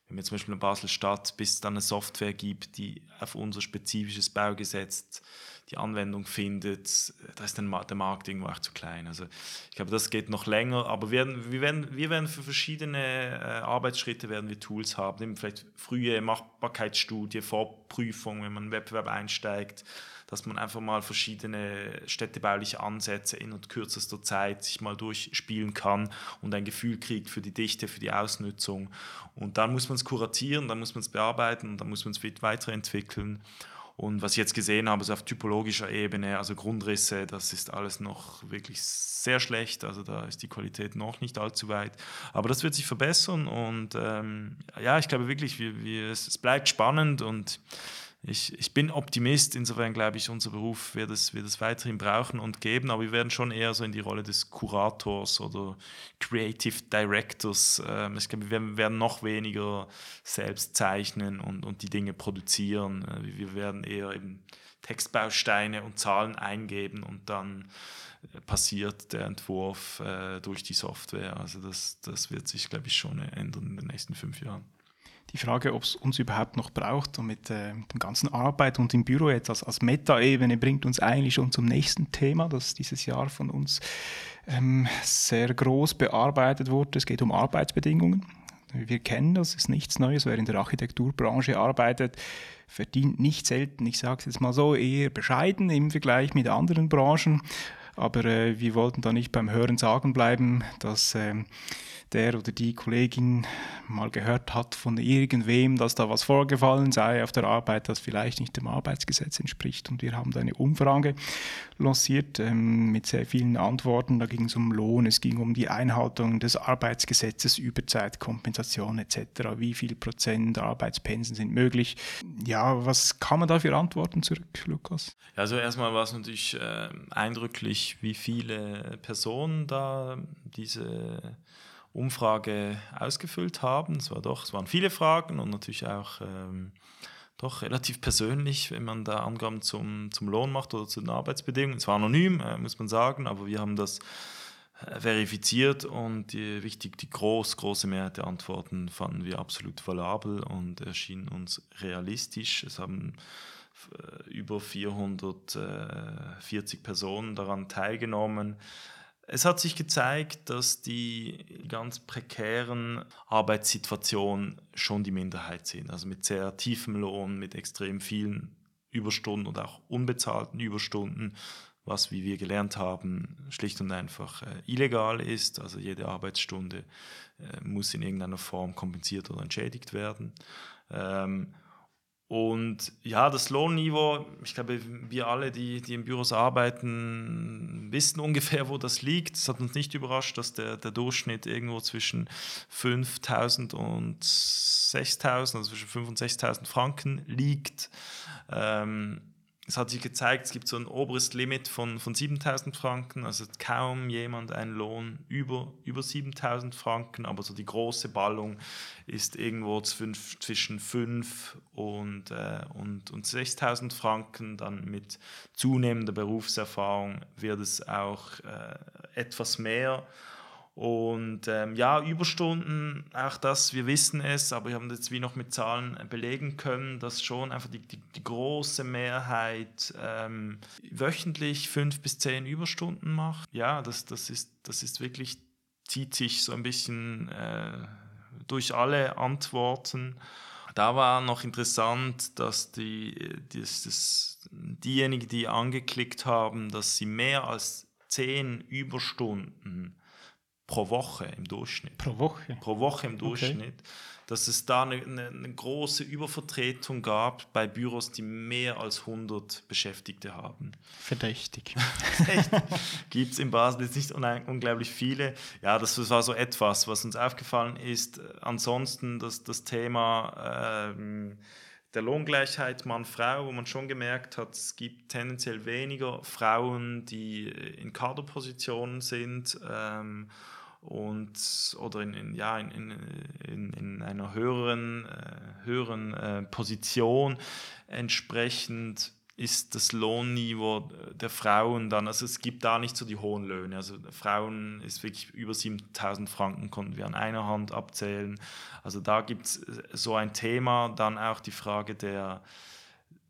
S1: wenn wir zum Beispiel in Basel-Stadt, bis es dann eine Software gibt, die auf unser spezifisches Baugesetz die Anwendung findet, da ist der Markt irgendwo auch zu klein. Also ich glaube, das geht noch länger, aber wir werden, wir werden, wir werden für verschiedene äh, Arbeitsschritte werden wir Tools haben, vielleicht frühe Machbarkeitsstudie, Vorprüfung, wenn man in den Wettbewerb einsteigt, dass man einfach mal verschiedene städtebauliche Ansätze in und kürzester Zeit sich mal durchspielen kann und ein Gefühl kriegt für die Dichte, für die Ausnutzung. Und dann muss man es kuratieren, dann muss man es bearbeiten, dann muss man es weiterentwickeln. Und was ich jetzt gesehen habe, so auf typologischer Ebene, also Grundrisse, das ist alles noch wirklich sehr schlecht. Also da ist die Qualität noch nicht allzu weit. Aber das wird sich verbessern und ähm, ja, ich glaube wirklich, wir, wir, es bleibt spannend und ich, ich bin Optimist, insofern glaube ich, unser Beruf wird es, wird es weiterhin brauchen und geben, aber wir werden schon eher so in die Rolle des Kurators oder Creative Directors. Ähm, ich glaube, wir werden noch weniger selbst zeichnen und, und die Dinge produzieren. Äh, wir werden eher eben Textbausteine und Zahlen eingeben und dann äh, passiert der Entwurf äh, durch die Software. Also das, das wird sich, glaube ich, schon ändern in den nächsten fünf Jahren
S2: die Frage, ob es uns überhaupt noch braucht und mit, äh, mit der ganzen Arbeit und im Büro jetzt als, als Meta-Ebene bringt uns eigentlich schon zum nächsten Thema, das dieses Jahr von uns ähm, sehr groß bearbeitet wurde. Es geht um Arbeitsbedingungen. Wir kennen das, ist nichts Neues. Wer in der Architekturbranche arbeitet, verdient nicht selten, ich sage es jetzt mal so, eher bescheiden im Vergleich mit anderen Branchen. Aber äh, wir wollten da nicht beim Hören sagen bleiben, dass äh, der oder die Kollegin mal gehört hat von irgendwem, dass da was vorgefallen sei auf der Arbeit, das vielleicht nicht dem Arbeitsgesetz entspricht. Und wir haben da eine Umfrage lanciert ähm, mit sehr vielen Antworten. Da ging es um Lohn, es ging um die Einhaltung des Arbeitsgesetzes, Überzeitkompensation etc. Wie viel Prozent Arbeitspensen sind möglich? Ja, was kann man da für Antworten zurück, Lukas?
S1: Also erstmal war es natürlich äh, eindrücklich, wie viele Personen da diese Umfrage ausgefüllt haben. Es, war doch, es waren viele Fragen und natürlich auch ähm, doch relativ persönlich, wenn man da Angaben zum, zum Lohn macht oder zu den Arbeitsbedingungen. Es war anonym, äh, muss man sagen, aber wir haben das äh, verifiziert und die, wichtig, die groß, große Mehrheit der Antworten fanden wir absolut valabel und erschienen uns realistisch. Es haben äh, über 440 Personen daran teilgenommen. Es hat sich gezeigt, dass die ganz prekären Arbeitssituationen schon die Minderheit sind. Also mit sehr tiefem Lohn, mit extrem vielen Überstunden und auch unbezahlten Überstunden, was, wie wir gelernt haben, schlicht und einfach äh, illegal ist. Also jede Arbeitsstunde äh, muss in irgendeiner Form kompensiert oder entschädigt werden. Ähm, und ja, das Lohnniveau, ich glaube, wir alle, die, die in Büros arbeiten, wissen ungefähr, wo das liegt. Es hat uns nicht überrascht, dass der, der Durchschnitt irgendwo zwischen 5.000 und 6.000, also zwischen 5.000 und 6.000 Franken liegt. Ähm, es hat sich gezeigt, es gibt so ein oberes Limit von, von 7000 Franken, also kaum jemand einen Lohn über, über 7000 Franken, aber so die große Ballung ist irgendwo zwischen 5 und, äh, und, und 6000 Franken. Dann mit zunehmender Berufserfahrung wird es auch äh, etwas mehr. Und ähm, ja, Überstunden, auch das, wir wissen es, aber wir haben das wie noch mit Zahlen belegen können, dass schon einfach die, die, die große Mehrheit ähm, wöchentlich fünf bis zehn Überstunden macht. Ja, das, das, ist, das ist wirklich, zieht sich so ein bisschen äh, durch alle Antworten. Da war noch interessant, dass die, das, das, diejenigen, die angeklickt haben, dass sie mehr als zehn Überstunden pro Woche im Durchschnitt.
S2: Pro Woche?
S1: Pro Woche im Durchschnitt. Okay. Dass es da eine, eine, eine, große Übervertretung gab bei Büros, die mehr als 100 Beschäftigte haben.
S2: Verdächtig.
S1: Gibt es in Basel jetzt nicht unglaublich viele. Ja, das, das, war so etwas, was uns aufgefallen ist. Ansonsten das, das Thema... Ähm, der Lohngleichheit Mann-Frau, wo man schon gemerkt hat, es gibt tendenziell weniger Frauen, die in Kaderpositionen sind. Ähm, und oder in, in ja, in, in, in einer höheren, äh, höheren äh, Position. Entsprechend ist das Lohnniveau der Frauen dann, also es gibt da nicht so die hohen Löhne. Also Frauen ist wirklich über 7000 Franken, konnten wir an einer Hand abzählen. Also da gibt es so ein Thema, dann auch die Frage der,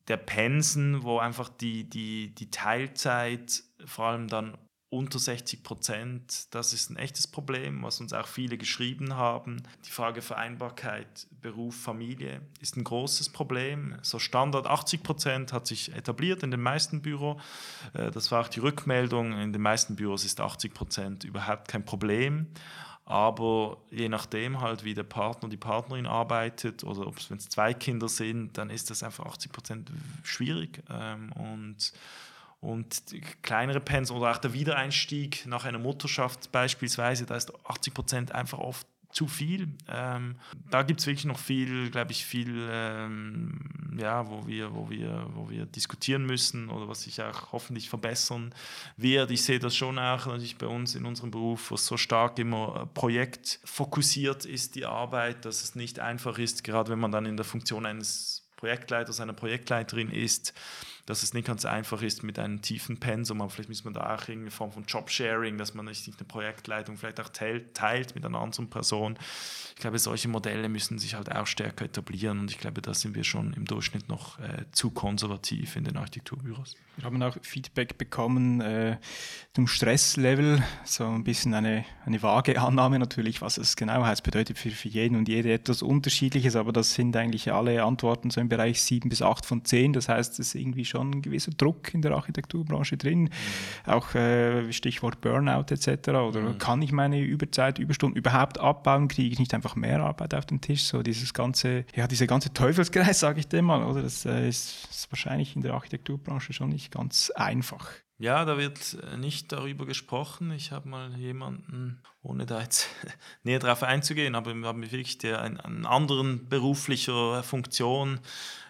S1: der Pensen, wo einfach die, die, die Teilzeit vor allem dann unter 60 Prozent. Das ist ein echtes Problem, was uns auch viele geschrieben haben. Die Frage Vereinbarkeit Beruf, Familie ist ein großes Problem. So Standard 80 Prozent hat sich etabliert in den meisten Büros. Äh, das war auch die Rückmeldung. In den meisten Büros ist 80 Prozent überhaupt kein Problem. Aber je nachdem halt, wie der Partner, die Partnerin arbeitet oder ob es, es zwei Kinder sind, dann ist das einfach 80 Prozent schwierig. Ähm, und und kleinere Pensen oder auch der Wiedereinstieg nach einer Mutterschaft beispielsweise, da ist 80 Prozent einfach oft zu viel. Ähm, da gibt es wirklich noch viel, glaube ich, viel, ähm, ja, wo wir, wo, wir, wo wir diskutieren müssen oder was sich auch hoffentlich verbessern wird. Ich sehe das schon auch natürlich bei uns in unserem Beruf, wo es so stark immer projektfokussiert ist, die Arbeit, dass es nicht einfach ist, gerade wenn man dann in der Funktion eines Projektleiters, einer Projektleiterin ist, dass es nicht ganz einfach ist mit einem tiefen Pensum, aber vielleicht müssen wir da auch irgendeine Form von Jobsharing, dass man nicht eine Projektleitung vielleicht auch teilt, teilt mit einer anderen Person. Ich glaube, solche Modelle müssen sich halt auch stärker etablieren und ich glaube, da sind wir schon im Durchschnitt noch äh, zu konservativ in den Architekturbüros.
S2: Wir haben auch Feedback bekommen äh, zum Stresslevel, so ein bisschen eine, eine vage Annahme natürlich, was es genau heißt, bedeutet für, für jeden und jede etwas Unterschiedliches, aber das sind eigentlich alle Antworten so im Bereich 7 bis 8 von 10, das heißt, es ist irgendwie schon ein gewisser Druck in der Architekturbranche drin, mhm. auch äh, Stichwort Burnout etc. Oder mhm. kann ich meine Überzeit, Überstunden überhaupt abbauen, kriege ich nicht einfach mehr Arbeit auf den Tisch, so dieses ganze, ja, dieser ganze Teufelskreis, sage ich dem mal, oder das äh, ist, ist wahrscheinlich in der Architekturbranche schon nicht ganz einfach.
S1: Ja, da wird äh, nicht darüber gesprochen. Ich habe mal jemanden, ohne da jetzt näher drauf einzugehen, aber wir haben wirklich der, einen, anderen beruflicher Funktion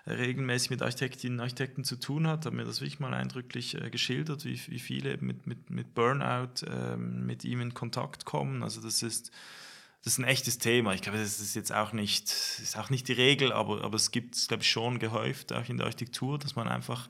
S1: regelmäßig mit Architektinnen und Architekten zu tun hat, hat mir das wirklich mal eindrücklich äh, geschildert, wie, wie viele mit, mit, mit Burnout äh, mit ihm in Kontakt kommen. Also das ist, das ist ein echtes Thema. Ich glaube, das ist jetzt auch nicht, ist auch nicht die Regel, aber, aber es gibt es, glaube ich, schon gehäuft, auch in der Architektur, dass man einfach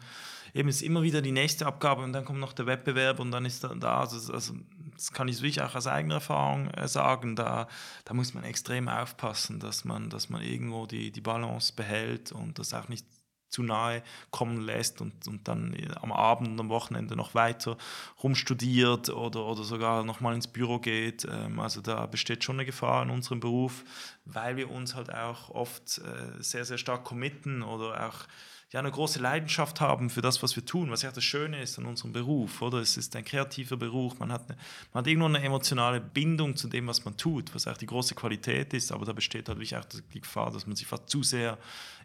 S1: eben ist immer wieder die nächste Abgabe und dann kommt noch der Wettbewerb und dann ist da, da also, also das kann ich wirklich auch aus eigener Erfahrung äh, sagen, da, da muss man extrem aufpassen, dass man, dass man irgendwo die, die Balance behält und das auch nicht zu nahe kommen lässt und, und dann am Abend und am Wochenende noch weiter rumstudiert oder, oder sogar nochmal ins Büro geht. Ähm, also da besteht schon eine Gefahr in unserem Beruf, weil wir uns halt auch oft äh, sehr, sehr stark committen oder auch ja, eine große Leidenschaft haben für das, was wir tun, was ja das Schöne ist an unserem Beruf, oder? Es ist ein kreativer Beruf, man hat, eine, man hat irgendwo eine emotionale Bindung zu dem, was man tut, was auch die große Qualität ist, aber da besteht halt wirklich auch die Gefahr, dass man sich fast zu sehr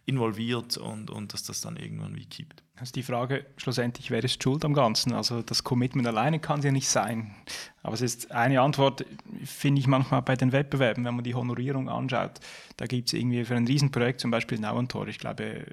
S1: involviert und, und dass das dann irgendwann wie kippt.
S2: Also die Frage schlussendlich, wer ist schuld am Ganzen? Also das Commitment alleine kann es ja nicht sein. Aber es ist eine Antwort, finde ich manchmal bei den Wettbewerben, wenn man die Honorierung anschaut. Da gibt es irgendwie für ein Riesenprojekt, zum Beispiel Nauentor, ich glaube,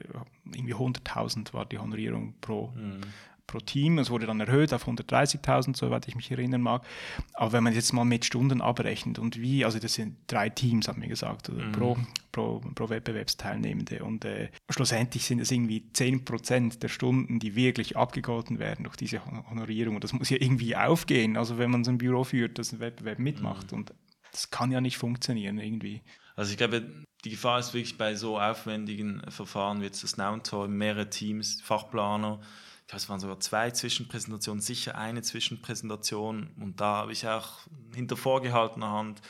S2: irgendwie 100.000 war die Honorierung pro, mhm pro Team. Es wurde dann erhöht auf 130.000, soweit ich mich erinnern mag. Aber wenn man jetzt mal mit Stunden abrechnet und wie, also das sind drei Teams, haben wir gesagt, mhm. pro, pro, pro Wettbewerbsteilnehmende. Und äh, schlussendlich sind es irgendwie 10% der Stunden, die wirklich abgegolten werden durch diese Honorierung. Und das muss ja irgendwie aufgehen. Also wenn man so ein Büro führt, das einen Wettbewerb mitmacht. Mhm. Und das kann ja nicht funktionieren irgendwie.
S1: Also ich glaube, die Gefahr ist wirklich bei so aufwendigen Verfahren wie jetzt das Nountor, mehrere Teams, Fachplaner, ich glaube, es waren sogar zwei Zwischenpräsentationen, sicher eine Zwischenpräsentation. Und da habe ich auch hinter vorgehaltener Hand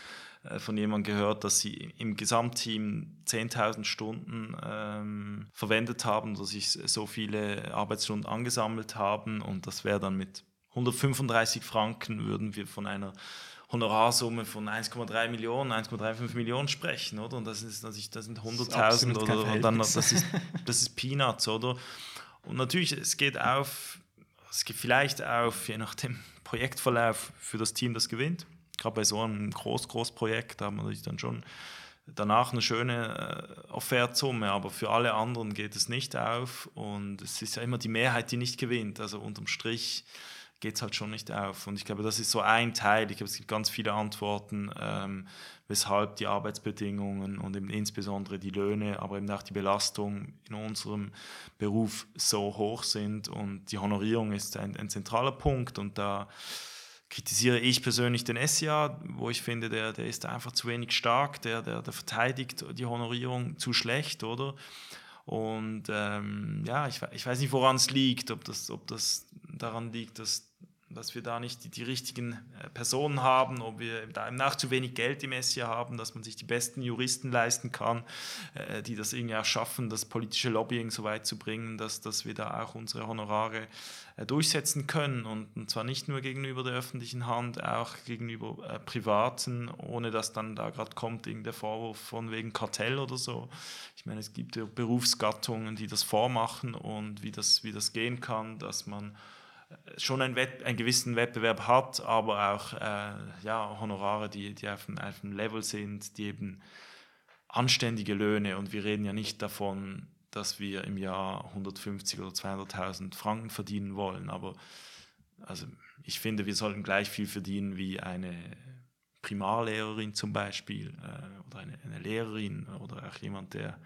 S1: äh, von jemandem gehört, dass sie im Gesamtteam 10.000 Stunden ähm, verwendet haben, dass sich so viele Arbeitsstunden angesammelt haben. Und das wäre dann mit 135 Franken, würden wir von einer Honorarsumme von 1,3 Millionen, 1,35 Millionen sprechen, oder? Und das ist das sind 100.000 oder, oder dann das ist das ist Peanuts, oder? Und natürlich, es geht auf, es geht vielleicht auf, je nach dem Projektverlauf für das Team, das gewinnt. Gerade bei so einem Groß, Großprojekt haben wir natürlich dann schon danach eine schöne äh, Offertsumme, aber für alle anderen geht es nicht auf und es ist ja immer die Mehrheit, die nicht gewinnt. Also unterm Strich geht es halt schon nicht auf. Und ich glaube, das ist so ein Teil. Ich glaube, es gibt ganz viele Antworten, ähm, weshalb die Arbeitsbedingungen und eben insbesondere die Löhne, aber eben auch die Belastung in unserem Beruf so hoch sind. Und die Honorierung ist ein, ein zentraler Punkt. Und da kritisiere ich persönlich den SCA, wo ich finde, der, der ist einfach zu wenig stark, der, der, der verteidigt die Honorierung zu schlecht, oder? Und ähm, ja, ich, ich, weiß nicht, woran es liegt, ob das, ob das daran liegt, dass dass wir da nicht die, die, richtigen äh, Personen haben, ob wir da nach zu wenig Geld im SIA haben, dass man sich die besten Juristen leisten kann, äh, die das irgendwie auch schaffen, das politische Lobbying so weit zu bringen, dass, dass wir da auch unsere Honorare äh, durchsetzen können und, und, zwar nicht nur gegenüber der öffentlichen Hand, auch gegenüber äh, Privaten, ohne dass dann da gerade kommt der Vorwurf von wegen Kartell oder so. Ich meine, es gibt ja Berufsgattungen, die das vormachen und wie das, wie das gehen kann, dass man schon einen, Wett einen gewissen Wettbewerb hat, aber auch äh, ja, Honorare, die, die auf, auf einem Level sind, die eben anständige Löhne und wir reden ja nicht davon, dass wir im Jahr 150 oder 200.000 Franken verdienen wollen, aber also ich finde, wir sollten gleich viel verdienen wie eine Primarlehrerin zum Beispiel äh, oder eine, eine, Lehrerin oder auch jemand, der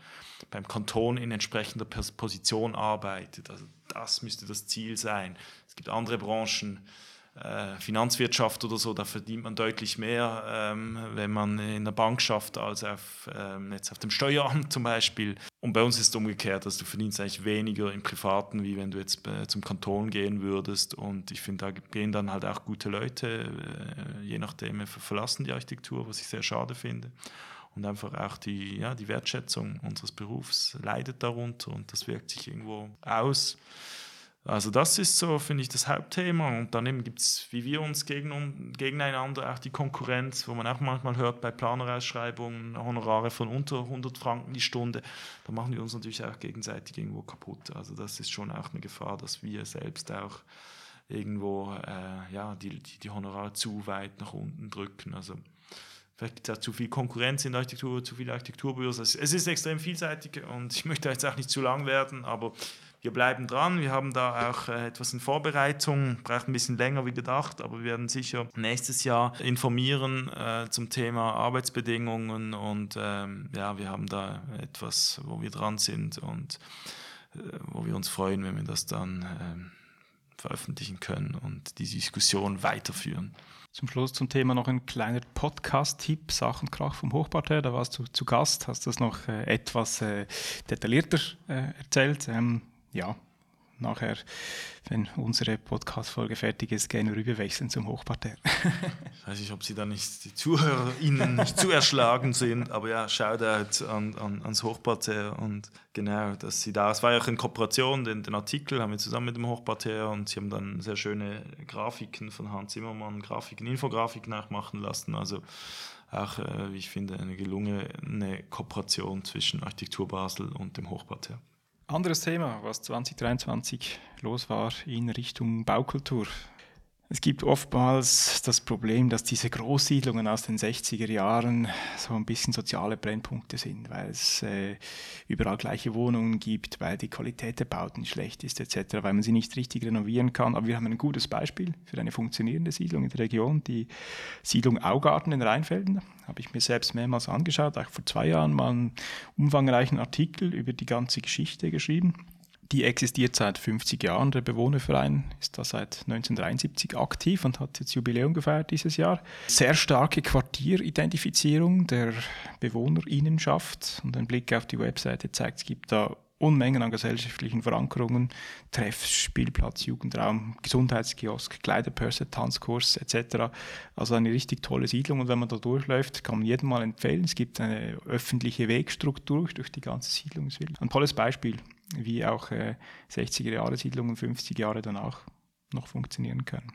S1: beim Kanton in entsprechender Position arbeitet. Also das müsste das Ziel sein. Es gibt andere Branchen, Finanzwirtschaft oder so, da verdient man deutlich mehr, ähm, wenn man in der Bank schafft, als auf, ähm, jetzt auf dem Steueramt zum Beispiel. Und bei uns ist es umgekehrt, dass also du verdienst eigentlich weniger im Privaten, wie wenn du jetzt äh, zum Kanton gehen würdest. Und ich finde, da gehen dann halt auch gute Leute, äh, je nachdem, verlassen die Architektur, was ich sehr schade finde. Und einfach auch die, ja, die Wertschätzung unseres Berufs leidet darunter und das wirkt sich irgendwo aus. Also das ist so, finde ich, das Hauptthema. Und daneben gibt es, wie wir uns gegen, gegeneinander, auch die Konkurrenz, wo man auch manchmal hört bei Planerausschreibungen, Honorare von unter 100 Franken die Stunde. Da machen wir uns natürlich auch gegenseitig irgendwo kaputt. Also das ist schon auch eine Gefahr, dass wir selbst auch irgendwo äh, ja, die, die, die Honorare zu weit nach unten drücken. Also vielleicht gibt es zu viel Konkurrenz in der Architektur, zu viele Architekturbüros. Es ist extrem vielseitig und ich möchte jetzt auch nicht zu lang werden, aber wir bleiben dran. Wir haben da auch äh, etwas in Vorbereitung, braucht ein bisschen länger wie gedacht, aber wir werden sicher nächstes Jahr informieren äh, zum Thema Arbeitsbedingungen und ähm, ja, wir haben da etwas, wo wir dran sind und äh, wo wir uns freuen, wenn wir das dann äh, veröffentlichen können und die Diskussion weiterführen.
S2: Zum Schluss zum Thema noch ein kleiner Podcast-Tipp, Sachen Krach vom Hochparterre. Da warst du zu Gast, hast das noch äh, etwas äh, detaillierter äh, erzählt. Ähm, ja, nachher, wenn unsere Podcast-Folge fertig ist, gerne rüberwechseln zum Hochparterre.
S1: ich weiß nicht, ob Sie da nicht die ZuhörerInnen nicht zu erschlagen sind, aber ja, Shoutout an, an, ans Hochparterre und genau, dass Sie da, es war ja auch in Kooperation, den, den Artikel haben wir zusammen mit dem Hochparterre und Sie haben dann sehr schöne Grafiken von Hans Zimmermann, Grafiken, Infografiken nachmachen lassen, also auch, äh, wie ich finde, eine gelungene Kooperation zwischen Architektur Basel und dem Hochparterre.
S2: Anderes Thema, was 2023 los war in Richtung Baukultur. Es gibt oftmals das Problem, dass diese Großsiedlungen aus den 60er Jahren so ein bisschen soziale Brennpunkte sind, weil es äh, überall gleiche Wohnungen gibt, weil die Qualität der Bauten schlecht ist etc., weil man sie nicht richtig renovieren kann. Aber wir haben ein gutes Beispiel für eine funktionierende Siedlung in der Region, die Siedlung Augarten in Rheinfelden. Habe ich mir selbst mehrmals angeschaut, auch vor zwei Jahren mal einen umfangreichen Artikel über die ganze Geschichte geschrieben. Die existiert seit 50 Jahren. Der Bewohnerverein ist da seit 1973 aktiv und hat jetzt Jubiläum gefeiert dieses Jahr. Sehr starke Quartieridentifizierung der Bewohnerinnenschaft und ein Blick auf die Webseite zeigt, es gibt da Unmengen an gesellschaftlichen Verankerungen, Treffs, Spielplatz, Jugendraum, Gesundheitskiosk, Kleiderpörse, Tanzkurs etc. Also eine richtig tolle Siedlung und wenn man da durchläuft, kann man jedem mal empfehlen. Es gibt eine öffentliche Wegstruktur durch die ganze Siedlung. Ein tolles Beispiel wie auch äh, 60er-Jahre-Siedlungen 50 Jahre danach noch funktionieren können.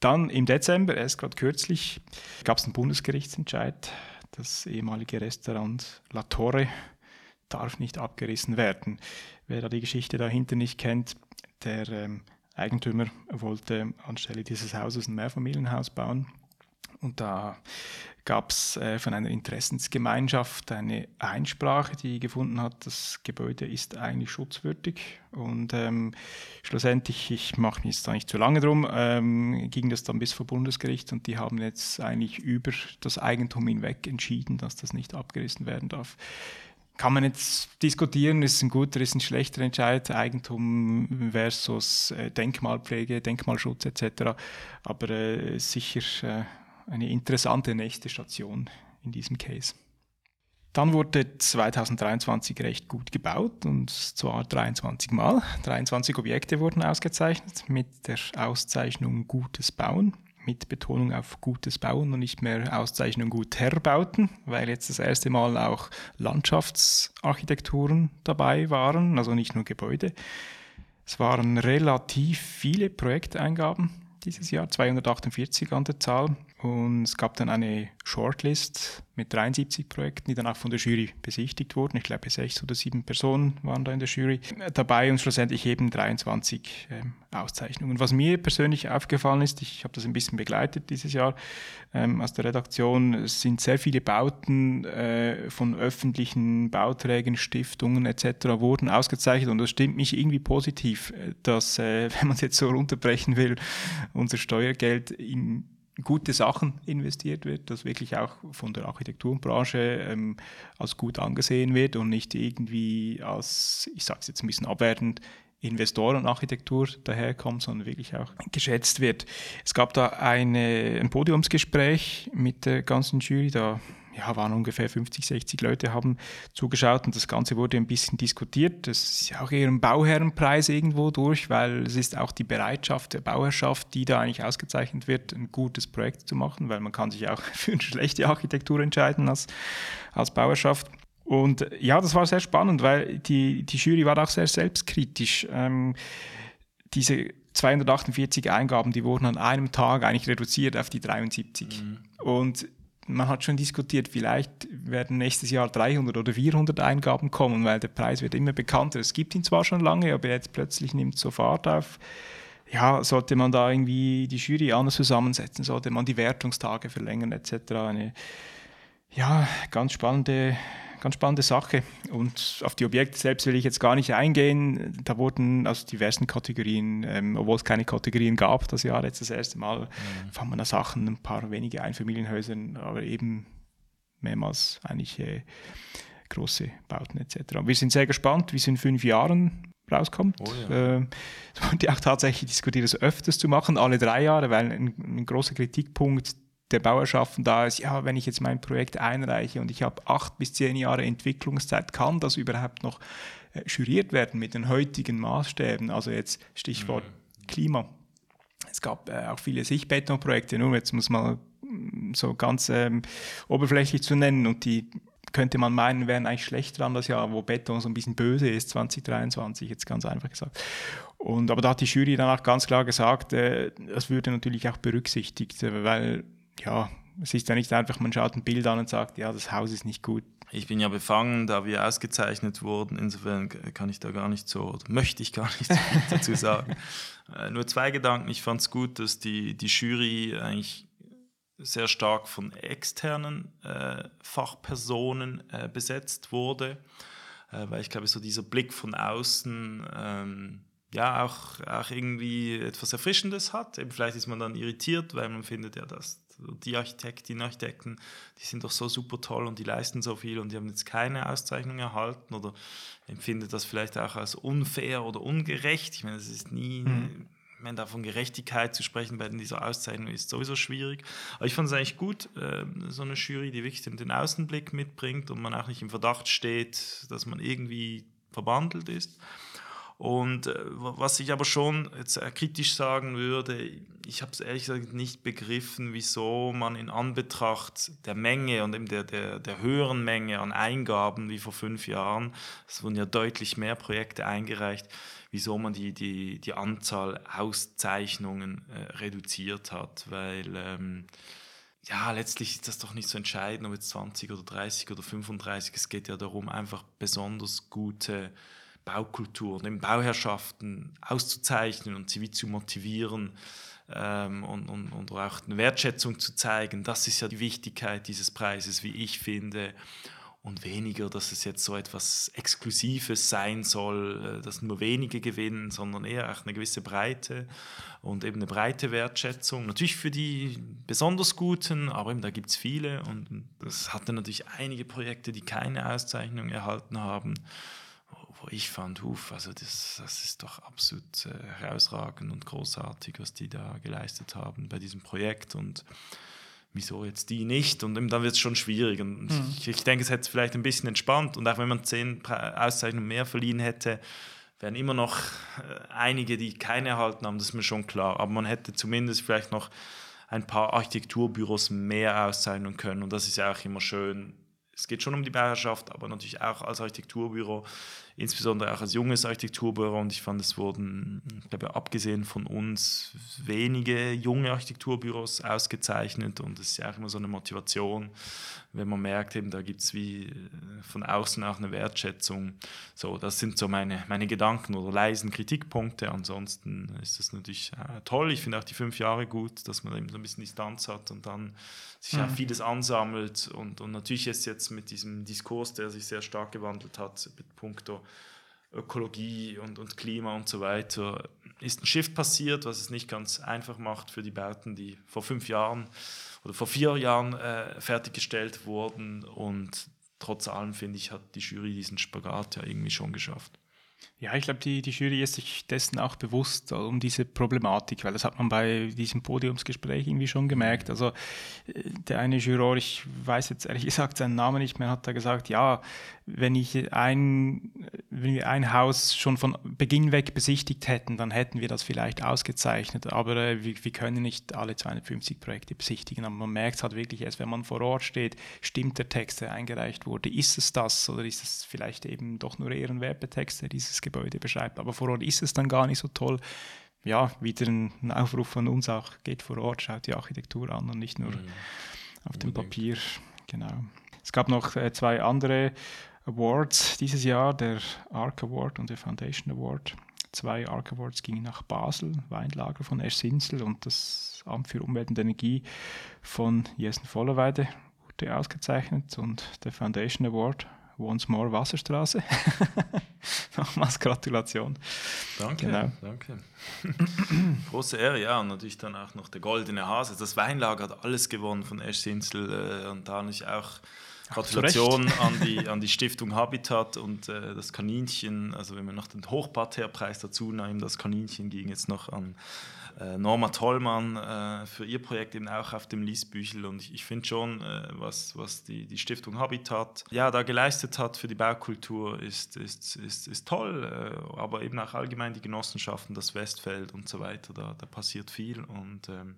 S2: Dann im Dezember, erst gerade kürzlich, gab es einen Bundesgerichtsentscheid. Das ehemalige Restaurant La Torre darf nicht abgerissen werden. Wer da die Geschichte dahinter nicht kennt, der ähm, Eigentümer wollte anstelle dieses Hauses ein Mehrfamilienhaus bauen. Und da gab es äh, von einer Interessensgemeinschaft eine Einsprache, die gefunden hat, das Gebäude ist eigentlich schutzwürdig. Und ähm, schlussendlich, ich mache mich jetzt da nicht zu lange drum, ähm, ging das dann bis vor Bundesgericht und die haben jetzt eigentlich über das Eigentum hinweg entschieden, dass das nicht abgerissen werden darf. Kann man jetzt diskutieren, ist ein guter, ist ein schlechter Entscheid, Eigentum versus äh, Denkmalpflege, Denkmalschutz etc. Aber äh, sicher äh, eine interessante nächste Station in diesem Case. Dann wurde 2023 recht gut gebaut und zwar 23 Mal. 23 Objekte wurden ausgezeichnet mit der Auszeichnung Gutes Bauen, mit Betonung auf gutes Bauen und nicht mehr Auszeichnung gut Herbauten, weil jetzt das erste Mal auch Landschaftsarchitekturen dabei waren, also nicht nur Gebäude. Es waren relativ viele Projekteingaben dieses Jahr, 248 an der Zahl. Und es gab dann eine Shortlist mit 73 Projekten, die dann auch von der Jury besichtigt wurden. Ich glaube, sechs oder sieben Personen waren da in der Jury dabei und schlussendlich eben 23 ähm, Auszeichnungen. Was mir persönlich aufgefallen ist, ich habe das ein bisschen begleitet dieses Jahr ähm, aus der Redaktion, es sind sehr viele Bauten äh, von öffentlichen Bauträgern, Stiftungen etc. wurden ausgezeichnet und das stimmt mich irgendwie positiv, äh, dass, äh, wenn man es jetzt so runterbrechen will, unser Steuergeld in gute Sachen investiert wird, dass wirklich auch von der Architekturbranche ähm, als gut angesehen wird und nicht irgendwie als, ich sage es jetzt ein bisschen abwertend, Investorenarchitektur daherkommt, sondern wirklich auch geschätzt wird. Es gab da eine, ein Podiumsgespräch mit der ganzen Jury, da ja, waren ungefähr 50, 60 Leute haben zugeschaut und das Ganze wurde ein bisschen diskutiert. Das ist ja auch eher ein Bauherrenpreis irgendwo durch, weil es ist auch die Bereitschaft der Bauherrschaft, die da eigentlich ausgezeichnet wird, ein gutes Projekt zu machen, weil man kann sich auch für eine schlechte Architektur entscheiden als, als Bauherrschaft. Und ja, das war sehr spannend, weil die, die Jury war auch sehr selbstkritisch. Ähm, diese 248 Eingaben, die wurden an einem Tag eigentlich reduziert auf die 73. Mhm. Und man hat schon diskutiert, vielleicht werden nächstes Jahr 300 oder 400 Eingaben kommen, weil der Preis wird immer bekannter. Es gibt ihn zwar schon lange, aber jetzt plötzlich nimmt so Fahrt auf. Ja, sollte man da irgendwie die Jury anders zusammensetzen, sollte man die Wertungstage verlängern etc. Eine ja, ganz spannende ganz spannende Sache. Und auf die Objekte selbst will ich jetzt gar nicht eingehen. Da wurden aus diversen Kategorien, ähm, obwohl es keine Kategorien gab, das Jahr jetzt das erste Mal, mhm. fand man da Sachen, ein paar wenige Einfamilienhäuser, aber eben mehrmals eigentlich äh, große Bauten etc. Wir sind sehr gespannt, wie es in fünf Jahren rauskommt. Oh ja. äh, wurde auch tatsächlich diskutiert, das öfters zu machen, alle drei Jahre, weil ein, ein großer Kritikpunkt der Bauerschaften da ist, ja, wenn ich jetzt mein Projekt einreiche und ich habe acht bis zehn Jahre Entwicklungszeit, kann das überhaupt noch äh, juriert werden mit den heutigen Maßstäben? Also jetzt Stichwort mhm. Klima. Es gab äh, auch viele Sichtbetonprojekte, nur jetzt muss man mm, so ganz ähm, oberflächlich zu nennen und die könnte man meinen, wären eigentlich schlecht dran das Jahr, wo Beton so ein bisschen böse ist, 2023, jetzt ganz einfach gesagt. Und, aber da hat die Jury dann auch ganz klar gesagt, äh, das würde natürlich auch berücksichtigt, weil ja, es ist ja nicht einfach, man schaut ein Bild an und sagt, ja, das Haus ist nicht gut.
S1: Ich bin ja befangen, da wir ausgezeichnet wurden. Insofern kann ich da gar nicht so, oder möchte ich gar nicht so viel dazu sagen. Äh, nur zwei Gedanken. Ich fand es gut, dass die, die Jury eigentlich sehr stark von externen äh, Fachpersonen äh, besetzt wurde, äh, weil ich glaube, so dieser Blick von außen ähm, ja auch, auch irgendwie etwas Erfrischendes hat. Eben vielleicht ist man dann irritiert, weil man findet ja, dass die Architektinnen und Architekten, die sind doch so super toll und die leisten so viel und die haben jetzt keine Auszeichnung erhalten oder empfindet das vielleicht auch als unfair oder ungerecht. Ich meine, es ist nie, mhm. wenn da von Gerechtigkeit zu sprechen bei dieser Auszeichnung ist sowieso schwierig. Aber ich fand es eigentlich gut, äh, so eine Jury, die wirklich den Außenblick mitbringt und man auch nicht im Verdacht steht, dass man irgendwie verbandelt ist. Und äh, was ich aber schon jetzt äh, kritisch sagen würde, ich habe es ehrlich gesagt nicht begriffen, wieso man in Anbetracht der Menge und eben der, der, der höheren Menge an Eingaben wie vor fünf Jahren, es wurden ja deutlich mehr Projekte eingereicht, wieso man die, die, die Anzahl Auszeichnungen äh, reduziert hat, weil ähm, ja, letztlich ist das doch nicht so entscheidend, ob jetzt 20 oder 30 oder 35, es geht ja darum, einfach besonders gute Baukultur, den Bauherrschaften auszuzeichnen und sie wie zu motivieren ähm, und, und, und auch eine Wertschätzung zu zeigen. Das ist ja die Wichtigkeit dieses Preises, wie ich finde. Und weniger, dass es jetzt so etwas Exklusives sein soll, äh, dass nur wenige gewinnen, sondern eher auch eine gewisse Breite und eben eine breite Wertschätzung. Natürlich für die besonders Guten, aber eben da gibt es viele. Und es hatte natürlich einige Projekte, die keine Auszeichnung erhalten haben wo ich fand, huf, also das, das ist doch absolut äh, herausragend und großartig, was die da geleistet haben bei diesem Projekt und wieso jetzt die nicht? Und dann wird es schon schwierig. Und mhm. ich, ich, denke, es hätte vielleicht ein bisschen entspannt und auch wenn man zehn Auszeichnungen mehr verliehen hätte, wären immer noch äh, einige, die keine erhalten haben, das ist mir schon klar. Aber man hätte zumindest vielleicht noch ein paar Architekturbüros mehr auszeichnen können und das ist ja auch immer schön. Es geht schon um die Bauherrschaft, aber natürlich auch als Architekturbüro insbesondere auch als junges Architekturbüro. Und ich fand, es wurden, ich glaube, abgesehen von uns wenige junge Architekturbüros ausgezeichnet. Und es ist ja auch immer so eine Motivation, wenn man merkt, eben, da gibt es wie äh, von außen auch eine Wertschätzung. So, das sind so meine, meine Gedanken oder leisen Kritikpunkte. Ansonsten ist das natürlich äh, toll. Ich finde auch die fünf Jahre gut, dass man eben so ein bisschen Distanz hat und dann sich mhm. auch vieles ansammelt. Und, und natürlich ist jetzt mit diesem Diskurs, der sich sehr stark gewandelt hat, mit puncto Ökologie und, und Klima und so weiter, ist ein Shift passiert, was es nicht ganz einfach macht für die Bauten, die vor fünf Jahren oder vor vier Jahren äh, fertiggestellt wurden. Und trotz allem, finde ich, hat die Jury diesen Spagat ja irgendwie schon geschafft.
S2: Ja, ich glaube, die, die Jury ist sich dessen auch bewusst äh, um diese Problematik, weil das hat man bei diesem Podiumsgespräch irgendwie schon gemerkt. Also äh, der eine Juror, ich weiß jetzt ehrlich gesagt seinen Namen nicht mehr, hat da gesagt, ja, wenn ich ein, wenn wir ein Haus schon von Beginn weg besichtigt hätten, dann hätten wir das vielleicht ausgezeichnet. Aber äh, wir, wir, können nicht alle 250 Projekte besichtigen. Aber man merkt es halt wirklich erst, wenn man vor Ort steht, stimmt der Text, der eingereicht wurde. Ist es das oder ist es vielleicht eben doch nur eher ein Werbetext, der dieses Gebäude beschreibt? Aber vor Ort ist es dann gar nicht so toll. Ja, wieder ein Aufruf von uns auch, geht vor Ort, schaut die Architektur an und nicht nur mhm. auf dem Papier. Genau. Es gab noch äh, zwei andere Awards dieses Jahr, der ARC Award und der Foundation Award. Zwei ARC Awards gingen nach Basel, Weinlager von Ersinsel und das Amt für Umwelt und Energie von Jessen Vollerweide wurde ausgezeichnet und der Foundation Award Once More Wasserstraße. Nochmals Gratulation.
S1: Danke, genau. danke. Große Ehre, ja. Und natürlich dann auch noch der Goldene Hase. Das Weinlager hat alles gewonnen von Eschsinsel äh, und da nicht auch Gratulation an die, an die Stiftung Habitat und äh, das Kaninchen. Also wenn wir noch den Hochparterpreis dazu nehmen, das Kaninchen ging jetzt noch an Norma Tollmann äh, für ihr Projekt eben auch auf dem Liesbüchel. Und ich, ich finde schon, äh, was, was die, die Stiftung Habitat ja, da geleistet hat für die Baukultur, ist, ist, ist, ist toll. Äh, aber eben auch allgemein die Genossenschaften, das Westfeld und so weiter, da, da passiert viel. Und ähm,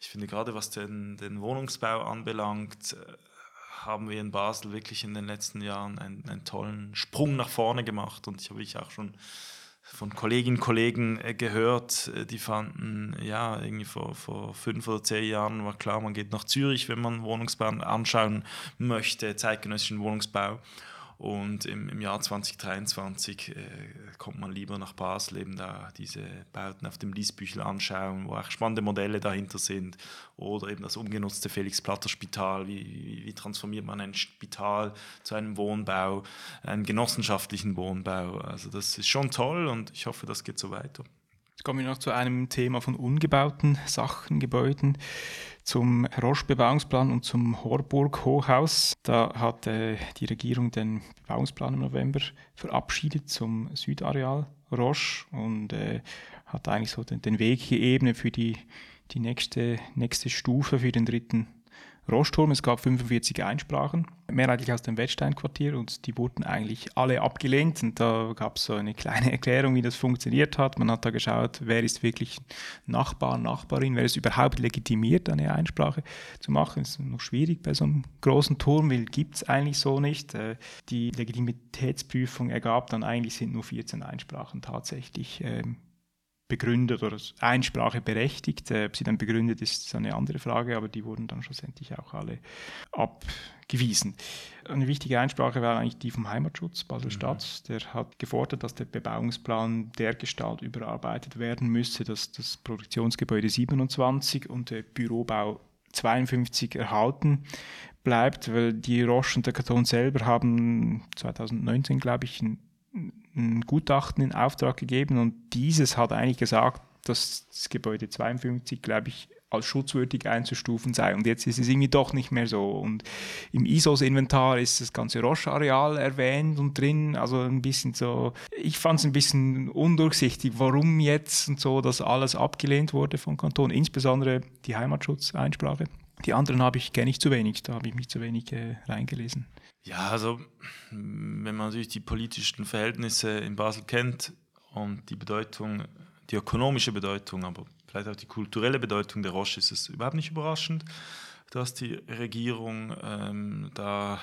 S1: ich finde gerade, was den, den Wohnungsbau anbelangt, äh, haben wir in Basel wirklich in den letzten Jahren einen, einen tollen Sprung nach vorne gemacht. Und ich habe ich auch schon von Kolleginnen und Kollegen äh, gehört, äh, die fanden, ja, irgendwie vor, vor fünf oder zehn Jahren war klar, man geht nach Zürich, wenn man Wohnungsbau anschauen möchte, zeitgenössischen Wohnungsbau. Und im, im Jahr 2023 äh, kommt man lieber nach Basel, eben da diese Bauten auf dem Liesbüchel anschauen, wo auch spannende Modelle dahinter sind. Oder eben das umgenutzte Felix-Platter-Spital. Wie, wie, wie, transformiert man ein Spital zu einem Wohnbau, einen genossenschaftlichen Wohnbau? Also das ist schon toll und ich hoffe, das geht so weiter.
S2: Jetzt kommen wir noch zu einem Thema von ungebauten Sachen, Gebäuden, zum Roche-Bebauungsplan und zum Horburg-Hochhaus. Da hat äh, die Regierung den Bebauungsplan im November verabschiedet zum Südareal Roche und äh, hat eigentlich so den, den Weg geebnet für die, die nächste, nächste Stufe für den dritten Rosturm. Es gab 45 Einsprachen, mehrheitlich aus dem Wettsteinquartier und die wurden eigentlich alle abgelehnt. Und da gab es so eine kleine Erklärung, wie das funktioniert hat. Man hat da geschaut, wer ist wirklich Nachbar, Nachbarin, wer ist überhaupt legitimiert, eine Einsprache zu machen. Das ist noch schwierig bei so einem großen Turm, weil gibt es eigentlich so nicht. Äh, die Legitimitätsprüfung ergab dann eigentlich sind nur 14 Einsprachen tatsächlich ähm, begründet oder Einsprache berechtigt. Äh, ob sie dann begründet ist, eine andere Frage, aber die wurden dann schlussendlich auch alle abgewiesen. Eine wichtige Einsprache war eigentlich die vom Heimatschutz Basel-Stadt. Mhm. Der hat gefordert, dass der Bebauungsplan der Gestalt überarbeitet werden müsse, dass das Produktionsgebäude 27 und der Bürobau 52 erhalten bleibt, weil die Roche und der Karton selber haben 2019, glaube ich, ein ein Gutachten in Auftrag gegeben und dieses hat eigentlich gesagt, dass das Gebäude 52, glaube ich, als schutzwürdig einzustufen sei. Und jetzt ist es irgendwie doch nicht mehr so. Und im ISOs-Inventar ist das ganze Roche-Areal erwähnt und drin. Also ein bisschen so, ich fand es ein bisschen undurchsichtig, warum jetzt und so das alles abgelehnt wurde vom Kanton, insbesondere die Heimatschutzeinsprache. Die anderen habe ich, kenne ich zu wenig, da habe ich mich zu wenig äh, reingelesen.
S1: Ja, also wenn man natürlich die politischen Verhältnisse in Basel kennt und die Bedeutung, die ökonomische Bedeutung, aber vielleicht auch die kulturelle Bedeutung der Roche, ist es überhaupt nicht überraschend. dass die Regierung ähm, da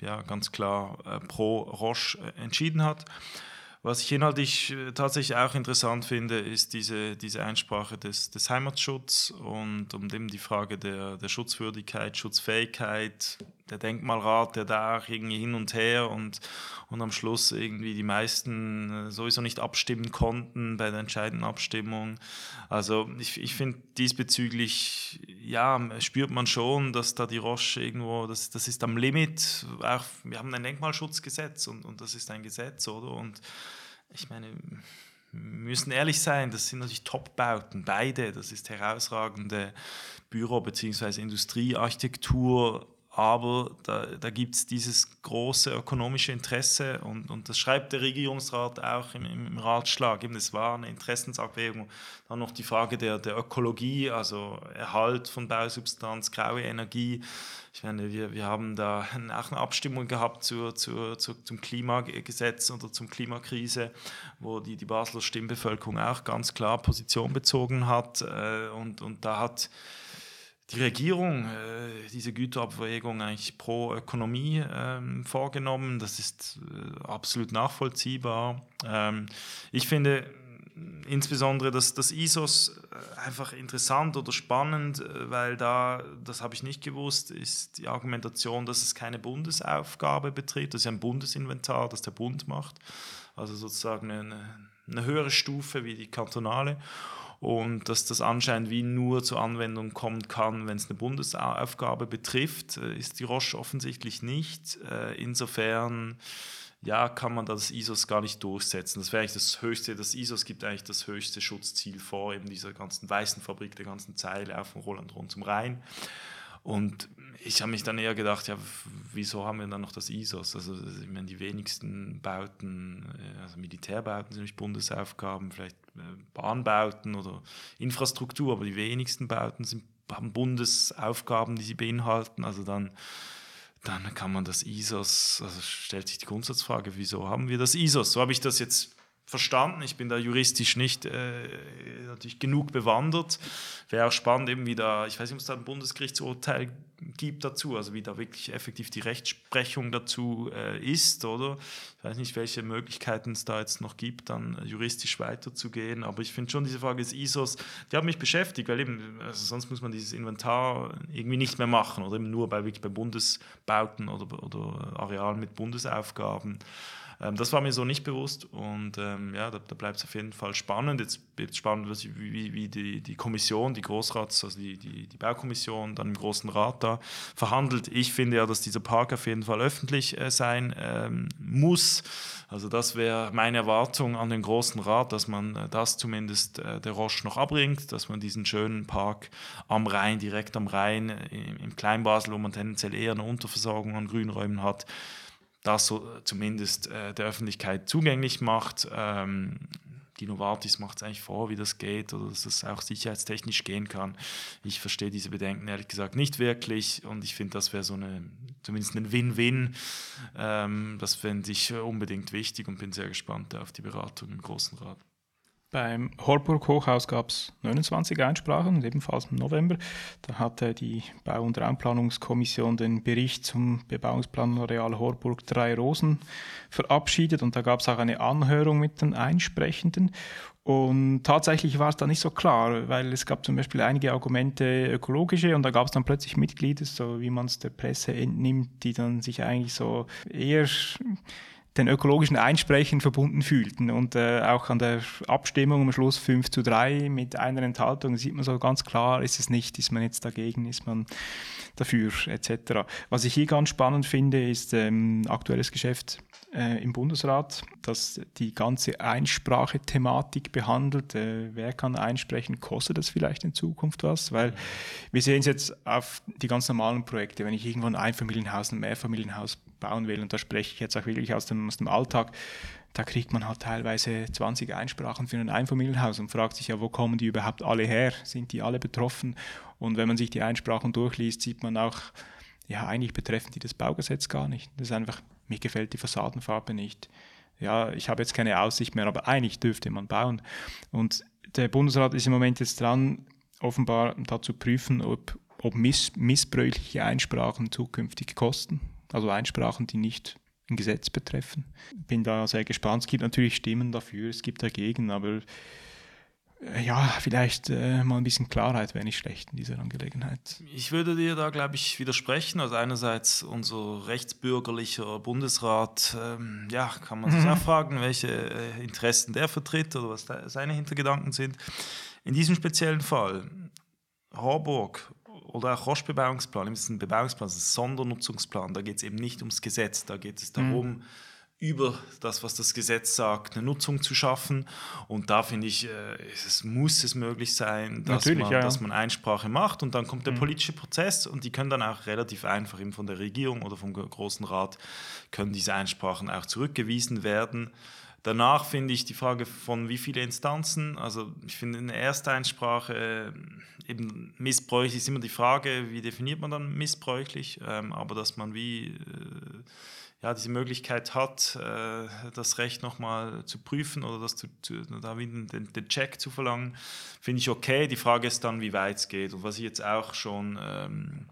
S1: äh, ja, ganz klar äh, pro Roche äh, entschieden hat. Was ich inhaltlich äh, tatsächlich auch interessant finde, ist diese, diese Einsprache des, des Heimatsschutz und um dem die Frage der, der Schutzwürdigkeit, Schutzfähigkeit, der Denkmalrat, der da auch irgendwie hin und her und, und am Schluss irgendwie die meisten äh, sowieso nicht abstimmen konnten bei der entscheidenden Abstimmung. Also ich, ich finde diesbezüglich, ja, spürt man schon, dass da die Roche irgendwo, das, das ist am Limit. Auch, wir haben ein Denkmalschutzgesetz und, und das ist ein Gesetz, oder? Und ich meine, wir müssen ehrlich sein, das sind natürlich Top-Bauten, beide. Das ist herausragende Büro- bzw. Industriearchitektur aber da, da gibt es dieses große ökonomische Interesse und, und das schreibt der Regierungsrat auch im, im Ratschlag. Eben, es war eine Interessensabwägung. Dann noch die Frage der, der Ökologie, also Erhalt von Bausubstanz, graue Energie. Ich meine, wir, wir haben da auch eine Abstimmung gehabt zur, zur, zur, zum Klimagesetz oder zum Klimakrise, wo die, die Basler Stimmbevölkerung auch ganz klar Position bezogen hat. Äh, und, und da hat die Regierung äh, diese Güterabwägung eigentlich pro Ökonomie ähm, vorgenommen. Das ist äh, absolut nachvollziehbar. Ähm, ich finde insbesondere das, das ISOS äh, einfach interessant oder spannend, äh, weil da, das habe ich nicht gewusst, ist die Argumentation, dass es keine Bundesaufgabe betrifft. Das ist ein Bundesinventar, das der Bund macht. Also sozusagen eine, eine höhere Stufe wie die kantonale und dass das anscheinend wie nur zur Anwendung kommen kann, wenn es eine Bundesaufgabe betrifft, äh, ist die Roche offensichtlich nicht. Äh, insofern ja, kann man das ISOs gar nicht durchsetzen. Das wäre eigentlich das höchste, das ISOs gibt eigentlich das höchste Schutzziel vor, eben dieser ganzen weißen Fabrik, der ganzen Zeile auf dem Roland rund zum Rhein. Und ich habe mich dann eher gedacht, ja, wieso haben wir dann noch das ISOS? Also ich meine, die wenigsten Bauten, äh, also Militärbauten sind nicht Bundesaufgaben, vielleicht Bahnbauten oder Infrastruktur, aber die wenigsten Bauten sind, haben Bundesaufgaben, die sie beinhalten. Also dann, dann kann man das ISOS, also stellt sich die Grundsatzfrage, wieso haben wir das ISOS? So habe ich das jetzt verstanden. Ich bin da juristisch nicht äh, natürlich genug bewandert. Wäre auch spannend, eben wie da, ich weiß nicht, ob es da ein Bundesgerichtsurteil gibt dazu, also wie da wirklich effektiv die Rechtsprechung dazu äh, ist, oder? Ich weiß nicht, welche Möglichkeiten es da jetzt noch gibt, dann juristisch weiterzugehen, aber ich finde schon diese Frage des ISOs, die hat mich beschäftigt, weil eben, also sonst muss man dieses Inventar irgendwie nicht mehr machen, oder eben nur bei, wirklich bei Bundesbauten oder, oder Arealen mit Bundesaufgaben. Ähm, das war mir so nicht bewusst und ähm, ja, da, da bleibt es auf jeden Fall spannend. Jetzt wird es spannend, wie, wie die, die Kommission, die Großrats, also die, die, die Baukommission dann im Großen Rat da verhandelt. Ich finde ja, dass dieser Park auf jeden Fall öffentlich äh, sein ähm, muss. Also das wäre meine Erwartung an den Großen Rat, dass man äh, das zumindest äh, der Roche noch abbringt, dass man diesen schönen Park am Rhein, direkt am Rhein, äh, im, im Kleinbasel, wo man tendenziell eher eine Unterversorgung an Grünräumen hat, das so zumindest äh, der Öffentlichkeit zugänglich macht. Ähm, die Novartis macht es eigentlich vor, wie das geht oder dass es auch sicherheitstechnisch gehen kann. Ich verstehe diese Bedenken ehrlich gesagt nicht wirklich und ich finde, das wäre so eine, zumindest ein Win-Win. Ähm, das fände ich unbedingt wichtig und bin sehr gespannt auf die Beratung im Großen Rat.
S2: Beim Horburg Hochhaus gab es 29 Einsprachen, ebenfalls im November. Da hatte die Bau- und Raumplanungskommission den Bericht zum Bebauungsplan Horburg Drei Rosen verabschiedet und da gab es auch eine Anhörung mit den Einsprechenden. Und tatsächlich war es da nicht so klar, weil es gab zum Beispiel einige Argumente ökologische und da gab es dann plötzlich Mitglieder, so wie man es der Presse entnimmt, die dann sich eigentlich so eher den ökologischen Einsprechen verbunden fühlten. Und äh, auch an der Abstimmung am Schluss 5 zu 3 mit einer Enthaltung sieht man so ganz klar, ist es nicht, ist man jetzt dagegen, ist man dafür, etc. Was ich hier ganz spannend finde, ist ähm, aktuelles Geschäft äh, im Bundesrat, das die ganze Einsprachethematik behandelt. Äh, wer kann einsprechen? Kostet das vielleicht in Zukunft was? Weil wir sehen es jetzt auf die ganz normalen Projekte. Wenn ich irgendwo ein Einfamilienhaus, ein Mehrfamilienhaus bauen will, und da spreche ich jetzt auch wirklich aus dem, aus dem Alltag, da kriegt man halt teilweise 20 Einsprachen für ein Einfamilienhaus und fragt sich ja, wo kommen die überhaupt alle her? Sind die alle betroffen? Und wenn man sich die Einsprachen durchliest, sieht man auch, ja, eigentlich betreffen die das Baugesetz gar nicht. Das ist einfach, mir gefällt die Fassadenfarbe nicht. Ja, ich habe jetzt keine Aussicht mehr, aber eigentlich dürfte man bauen. Und der Bundesrat ist im Moment jetzt dran, offenbar dazu prüfen, ob ob miss missbräuchliche Einsprachen zukünftig kosten, also Einsprachen, die nicht ein Gesetz betreffen. Bin da sehr gespannt. Es gibt natürlich Stimmen dafür, es gibt dagegen, aber äh, ja, vielleicht äh, mal ein bisschen Klarheit wäre nicht schlecht in dieser Angelegenheit.
S1: Ich würde dir da, glaube ich, widersprechen. Also einerseits unser rechtsbürgerlicher Bundesrat, ähm, ja, kann man sich mhm. auch fragen, welche äh, Interessen der vertritt oder was seine Hintergedanken sind. In diesem speziellen Fall, Harburg oder auch Roche-Bebauungsplan, das ist ein Bebauungsplan, das ist ein Sondernutzungsplan, da geht es eben nicht ums Gesetz, da geht es darum, mhm. über das, was das Gesetz sagt, eine Nutzung zu schaffen. Und da finde ich, äh, es muss es möglich sein, dass man, ja. dass man Einsprache macht und dann kommt der mhm. politische Prozess und die können dann auch relativ einfach eben von der Regierung oder vom Großen Rat, können diese Einsprachen auch zurückgewiesen werden. Danach finde ich die Frage von wie viele Instanzen, also ich finde eine Ersteinsprache äh, eben missbräuchlich ist immer die Frage, wie definiert man dann missbräuchlich, ähm, aber dass man wie äh, ja, diese Möglichkeit hat, äh, das Recht nochmal zu prüfen oder das zu, zu, da den, den Check zu verlangen, finde ich okay. Die Frage ist dann, wie weit es geht und was ich jetzt auch schon ähm,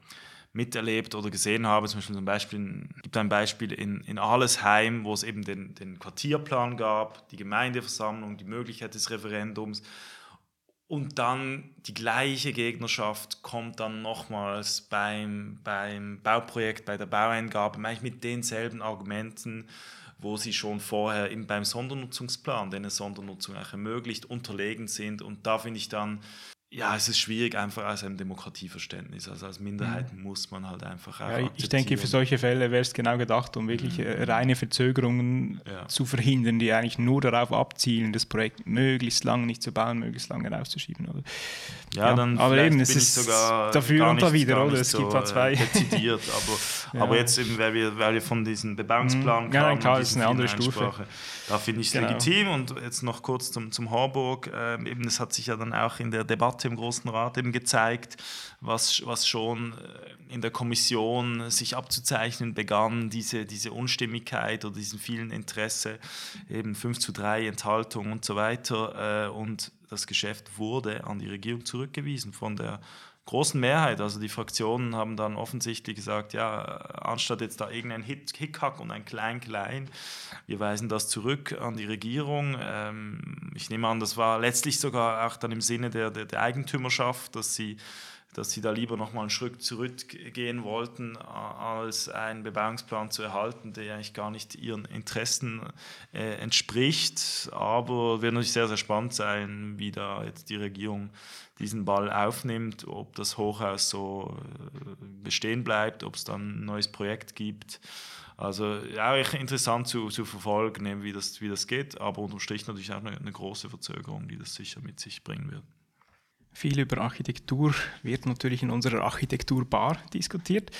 S1: miterlebt oder gesehen habe. Zum Beispiel, zum Beispiel gibt ein Beispiel in, in Arlesheim, wo es eben den, den Quartierplan gab, die Gemeindeversammlung, die Möglichkeit des Referendums. Und dann die gleiche Gegnerschaft kommt dann nochmals beim, beim Bauprojekt, bei der Baueingabe, eigentlich mit denselben Argumenten, wo sie schon vorher eben beim Sondernutzungsplan, den eine Sondernutzung auch ermöglicht, unterlegen sind. Und da finde ich dann, ja, es ist schwierig einfach aus einem Demokratieverständnis. Also als Minderheit mhm. muss man halt einfach auch
S2: ja, Ich denke, für solche Fälle wäre es genau gedacht, um wirklich mhm. Äh, reine Verzögerungen ja. zu verhindern, die eigentlich nur darauf abzielen, das Projekt möglichst lang nicht zu bauen, möglichst lange rauszuschieben. Oder?
S1: Ja, ja, dann
S2: aber eben, es ist sogar dafür und da wieder, oder? Es so gibt da zwei.
S1: Äh, dezidiert, aber, aber jetzt eben, weil wir, weil wir von diesem Bebauungsplan
S2: mhm. kamen, ja, klar, das ist eine andere Stufe.
S1: Da finde ich es genau. legitim und jetzt noch kurz zum, zum Harburg. Ähm, eben, es hat sich ja dann auch in der Debatte im Großen Rat eben gezeigt, was, was schon äh, in der Kommission sich abzuzeichnen begann, diese, diese Unstimmigkeit oder diesen vielen Interesse, eben 5 zu 3 Enthaltung und so weiter. Äh, und das Geschäft wurde an die Regierung zurückgewiesen von der großen Mehrheit. Also die Fraktionen haben dann offensichtlich gesagt, ja, anstatt jetzt da irgendein Hickhack und ein Klein-Klein, wir weisen das zurück an die Regierung. Ähm, ich nehme an, das war letztlich sogar auch dann im Sinne der, der, der Eigentümerschaft, dass sie dass sie da lieber noch mal einen Schritt zurückgehen wollten, als einen Bebauungsplan zu erhalten, der eigentlich gar nicht ihren Interessen äh, entspricht. Aber wird natürlich sehr, sehr spannend sein, wie da jetzt die Regierung diesen Ball aufnimmt, ob das Hochhaus so äh, bestehen bleibt, ob es dann ein neues Projekt gibt. Also ja, interessant zu, zu verfolgen, wie das, wie das geht, aber unterm Strich natürlich auch eine, eine große Verzögerung, die das sicher mit sich bringen wird.
S2: Viel über Architektur wird natürlich in unserer Architekturbar diskutiert.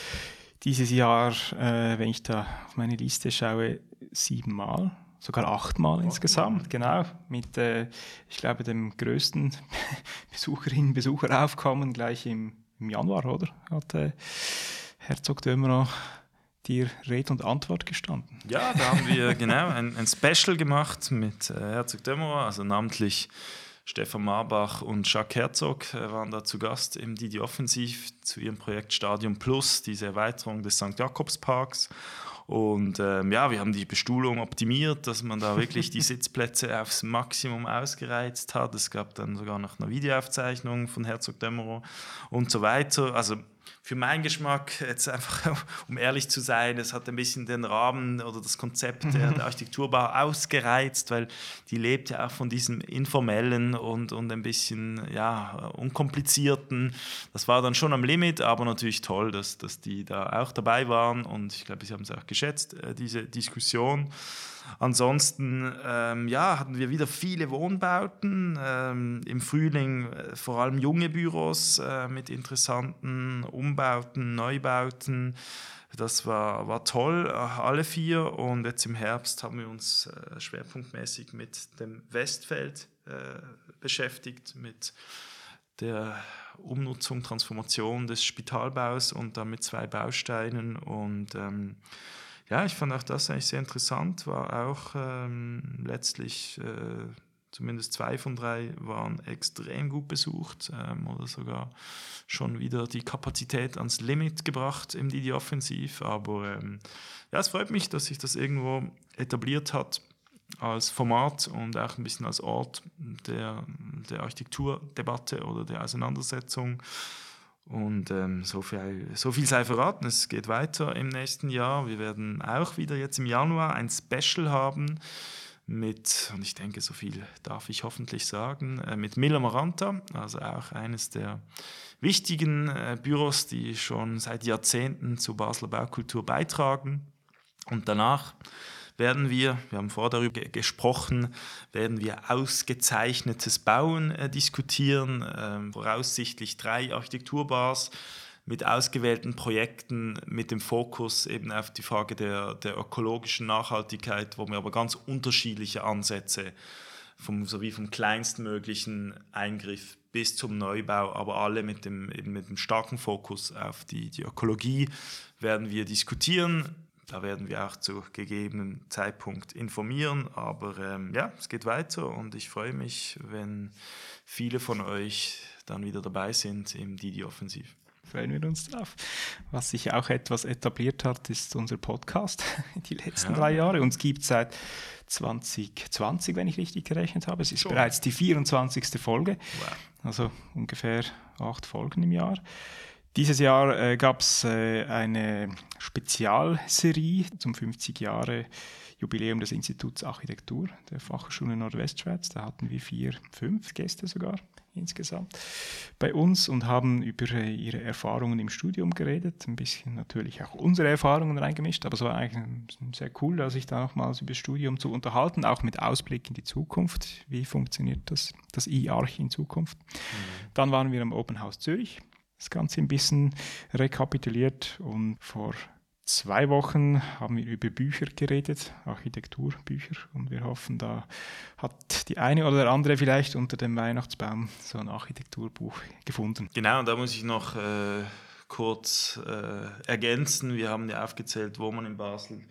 S2: Dieses Jahr, äh, wenn ich da auf meine Liste schaue, siebenmal, sogar achtmal Acht insgesamt, genau, mit, äh, ich glaube, dem größten Besucherinnen und Besucheraufkommen gleich im, im Januar, oder? Hat äh, Herzog Dömerow dir Rede und Antwort gestanden.
S1: Ja, da haben wir genau ein, ein Special gemacht mit äh, Herzog Dömerow, also namentlich Stefan Marbach und Jacques Herzog äh, waren da zu Gast im Didi Offensiv zu ihrem Projekt Stadium Plus, diese Erweiterung des St. Jakobsparks. Und ähm, ja, wir haben die Bestuhlung optimiert, dass man da wirklich die Sitzplätze aufs Maximum ausgereizt hat. Es gab dann sogar noch eine Videoaufzeichnung von Herzog Dömerow und so weiter. Also für meinen Geschmack, jetzt einfach, um ehrlich zu sein, es hat ein bisschen den Rahmen oder das Konzept der, der Architekturbau ausgereizt, weil die lebt ja auch von diesem informellen und, und ein bisschen ja, unkomplizierten. Das war dann schon am Limit, aber natürlich toll, dass, dass die da auch dabei waren und ich glaube, sie haben es auch geschätzt, äh, diese Diskussion. Ansonsten ähm, ja, hatten wir wieder viele Wohnbauten. Ähm, Im Frühling äh, vor allem junge Büros äh, mit interessanten Umbauten, Neubauten. Das war, war toll, äh, alle vier. Und jetzt im Herbst haben wir uns äh, schwerpunktmäßig mit dem Westfeld äh, beschäftigt, mit der Umnutzung, Transformation des Spitalbaus und dann mit zwei Bausteinen. Und ähm, ja, ich fand auch das eigentlich sehr interessant, war auch ähm, letztlich äh, zumindest zwei von drei waren extrem gut besucht ähm, oder sogar schon wieder die Kapazität ans Limit gebracht im Didi Offensiv. Aber ähm, ja, es freut mich, dass sich das irgendwo etabliert hat als Format und auch ein bisschen als Ort der, der Architekturdebatte oder der Auseinandersetzung. Und ähm, so, viel, so viel sei verraten, es geht weiter im nächsten Jahr. Wir werden auch wieder jetzt im Januar ein Special haben mit, und ich denke, so viel darf ich hoffentlich sagen, äh, mit Miller Maranta, also auch eines der wichtigen äh, Büros, die schon seit Jahrzehnten zur Basler Baukultur beitragen. Und danach werden wir, wir haben vorher darüber gesprochen, werden wir ausgezeichnetes Bauen äh, diskutieren, ähm, voraussichtlich drei Architekturbars mit ausgewählten Projekten mit dem Fokus eben auf die Frage der, der ökologischen Nachhaltigkeit, wo wir aber ganz unterschiedliche Ansätze vom, sowie vom kleinstmöglichen Eingriff bis zum Neubau, aber alle mit dem, eben mit dem starken Fokus auf die, die Ökologie werden wir diskutieren. Da werden wir auch zu gegebenen Zeitpunkt informieren. Aber ähm, ja, es geht weiter und ich freue mich, wenn viele von euch dann wieder dabei sind im Didi Offensiv
S2: freuen wir uns drauf. Was sich auch etwas etabliert hat, ist unser Podcast die letzten ja. drei Jahre. Uns gibt es seit 2020, wenn ich richtig gerechnet habe. Es ist Schon. bereits die 24. Folge, wow. also ungefähr acht Folgen im Jahr. Dieses Jahr äh, gab es äh, eine Spezialserie zum 50 Jahre Jubiläum des Instituts Architektur der Fachhochschule Nordwestschweiz. Da hatten wir vier, fünf Gäste sogar insgesamt bei uns und haben über äh, ihre Erfahrungen im Studium geredet, ein bisschen natürlich auch unsere Erfahrungen reingemischt, aber es war eigentlich sehr cool, sich da nochmals über das Studium zu unterhalten, auch mit Ausblick in die Zukunft. Wie funktioniert das, das E-Arch in Zukunft? Mhm. Dann waren wir am Open House Zürich, das Ganze ein bisschen rekapituliert und vor zwei Wochen haben wir über Bücher geredet, Architekturbücher. Und wir hoffen, da hat die eine oder andere vielleicht unter dem Weihnachtsbaum so ein Architekturbuch gefunden.
S1: Genau, da muss ich noch äh, kurz äh, ergänzen. Wir haben ja aufgezählt, wo man in Basel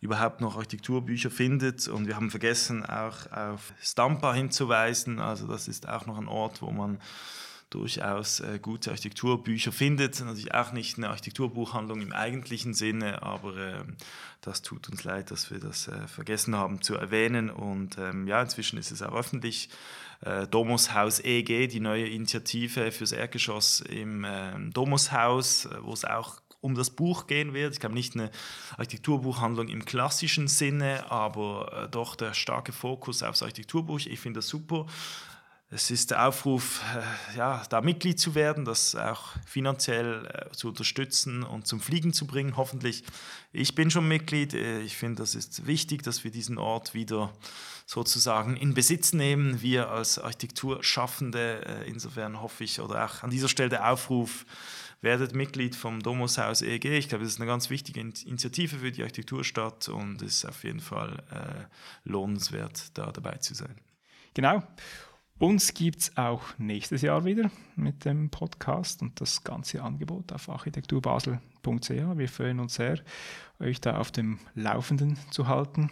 S1: überhaupt noch Architekturbücher findet. Und wir haben vergessen, auch auf Stampa hinzuweisen. Also das ist auch noch ein Ort, wo man durchaus äh, gute Architekturbücher findet. Natürlich auch nicht eine Architekturbuchhandlung im eigentlichen Sinne, aber äh, das tut uns leid, dass wir das äh, vergessen haben zu erwähnen. Und ähm, ja, inzwischen ist es auch öffentlich. Äh, Domushaus EG, die neue Initiative fürs Erdgeschoss im ähm, Domushaus, äh, wo es auch um das Buch gehen wird. Ich glaube nicht eine Architekturbuchhandlung im klassischen Sinne, aber äh, doch der starke Fokus aufs Architekturbuch. Ich finde das super. Es ist der Aufruf, äh, ja, da Mitglied zu werden, das auch finanziell äh, zu unterstützen und zum Fliegen zu bringen, hoffentlich. Ich bin schon Mitglied. Äh, ich finde, das ist wichtig, dass wir diesen Ort wieder sozusagen in Besitz nehmen, wir als Architekturschaffende. Insofern hoffe ich, oder auch an dieser Stelle der Aufruf, werdet Mitglied vom Domushaus EG. Ich glaube, das ist eine ganz wichtige Initiative für die Architekturstadt und ist auf jeden Fall äh, lohnenswert, da dabei zu sein.
S2: Genau. Uns gibt es auch nächstes Jahr wieder mit dem Podcast und das ganze Angebot auf architekturbasel.ch. Wir freuen uns sehr, euch da auf dem Laufenden zu halten,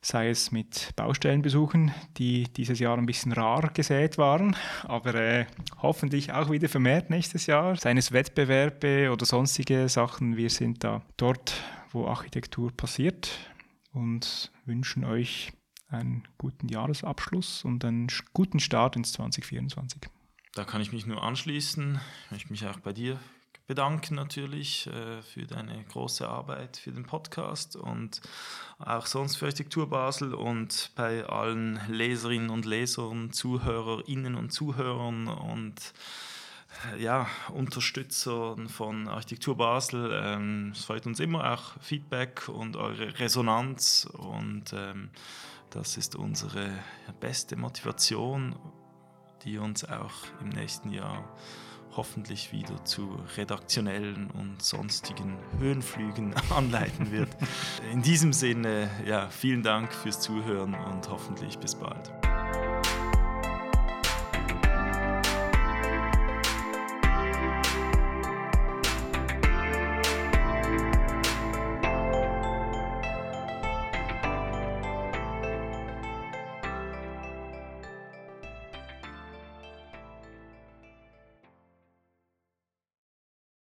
S2: sei es mit Baustellenbesuchen, die dieses Jahr ein bisschen rar gesät waren, aber äh, hoffentlich auch wieder vermehrt nächstes Jahr, seien es Wettbewerbe oder sonstige Sachen. Wir sind da dort, wo Architektur passiert und wünschen euch einen guten Jahresabschluss und einen guten Start ins 2024.
S1: Da kann ich mich nur anschließen. Ich möchte mich auch bei dir bedanken natürlich äh, für deine große Arbeit, für den Podcast und auch sonst für Architektur Basel und bei allen Leserinnen und Lesern, Zuhörerinnen und Zuhörern und äh, ja, Unterstützern von Architektur Basel. Ähm, es freut uns immer auch Feedback und eure Resonanz und ähm, das ist unsere beste Motivation, die uns auch im nächsten Jahr hoffentlich wieder zu redaktionellen und sonstigen Höhenflügen anleiten wird. In diesem Sinne, ja, vielen Dank fürs Zuhören und hoffentlich bis bald.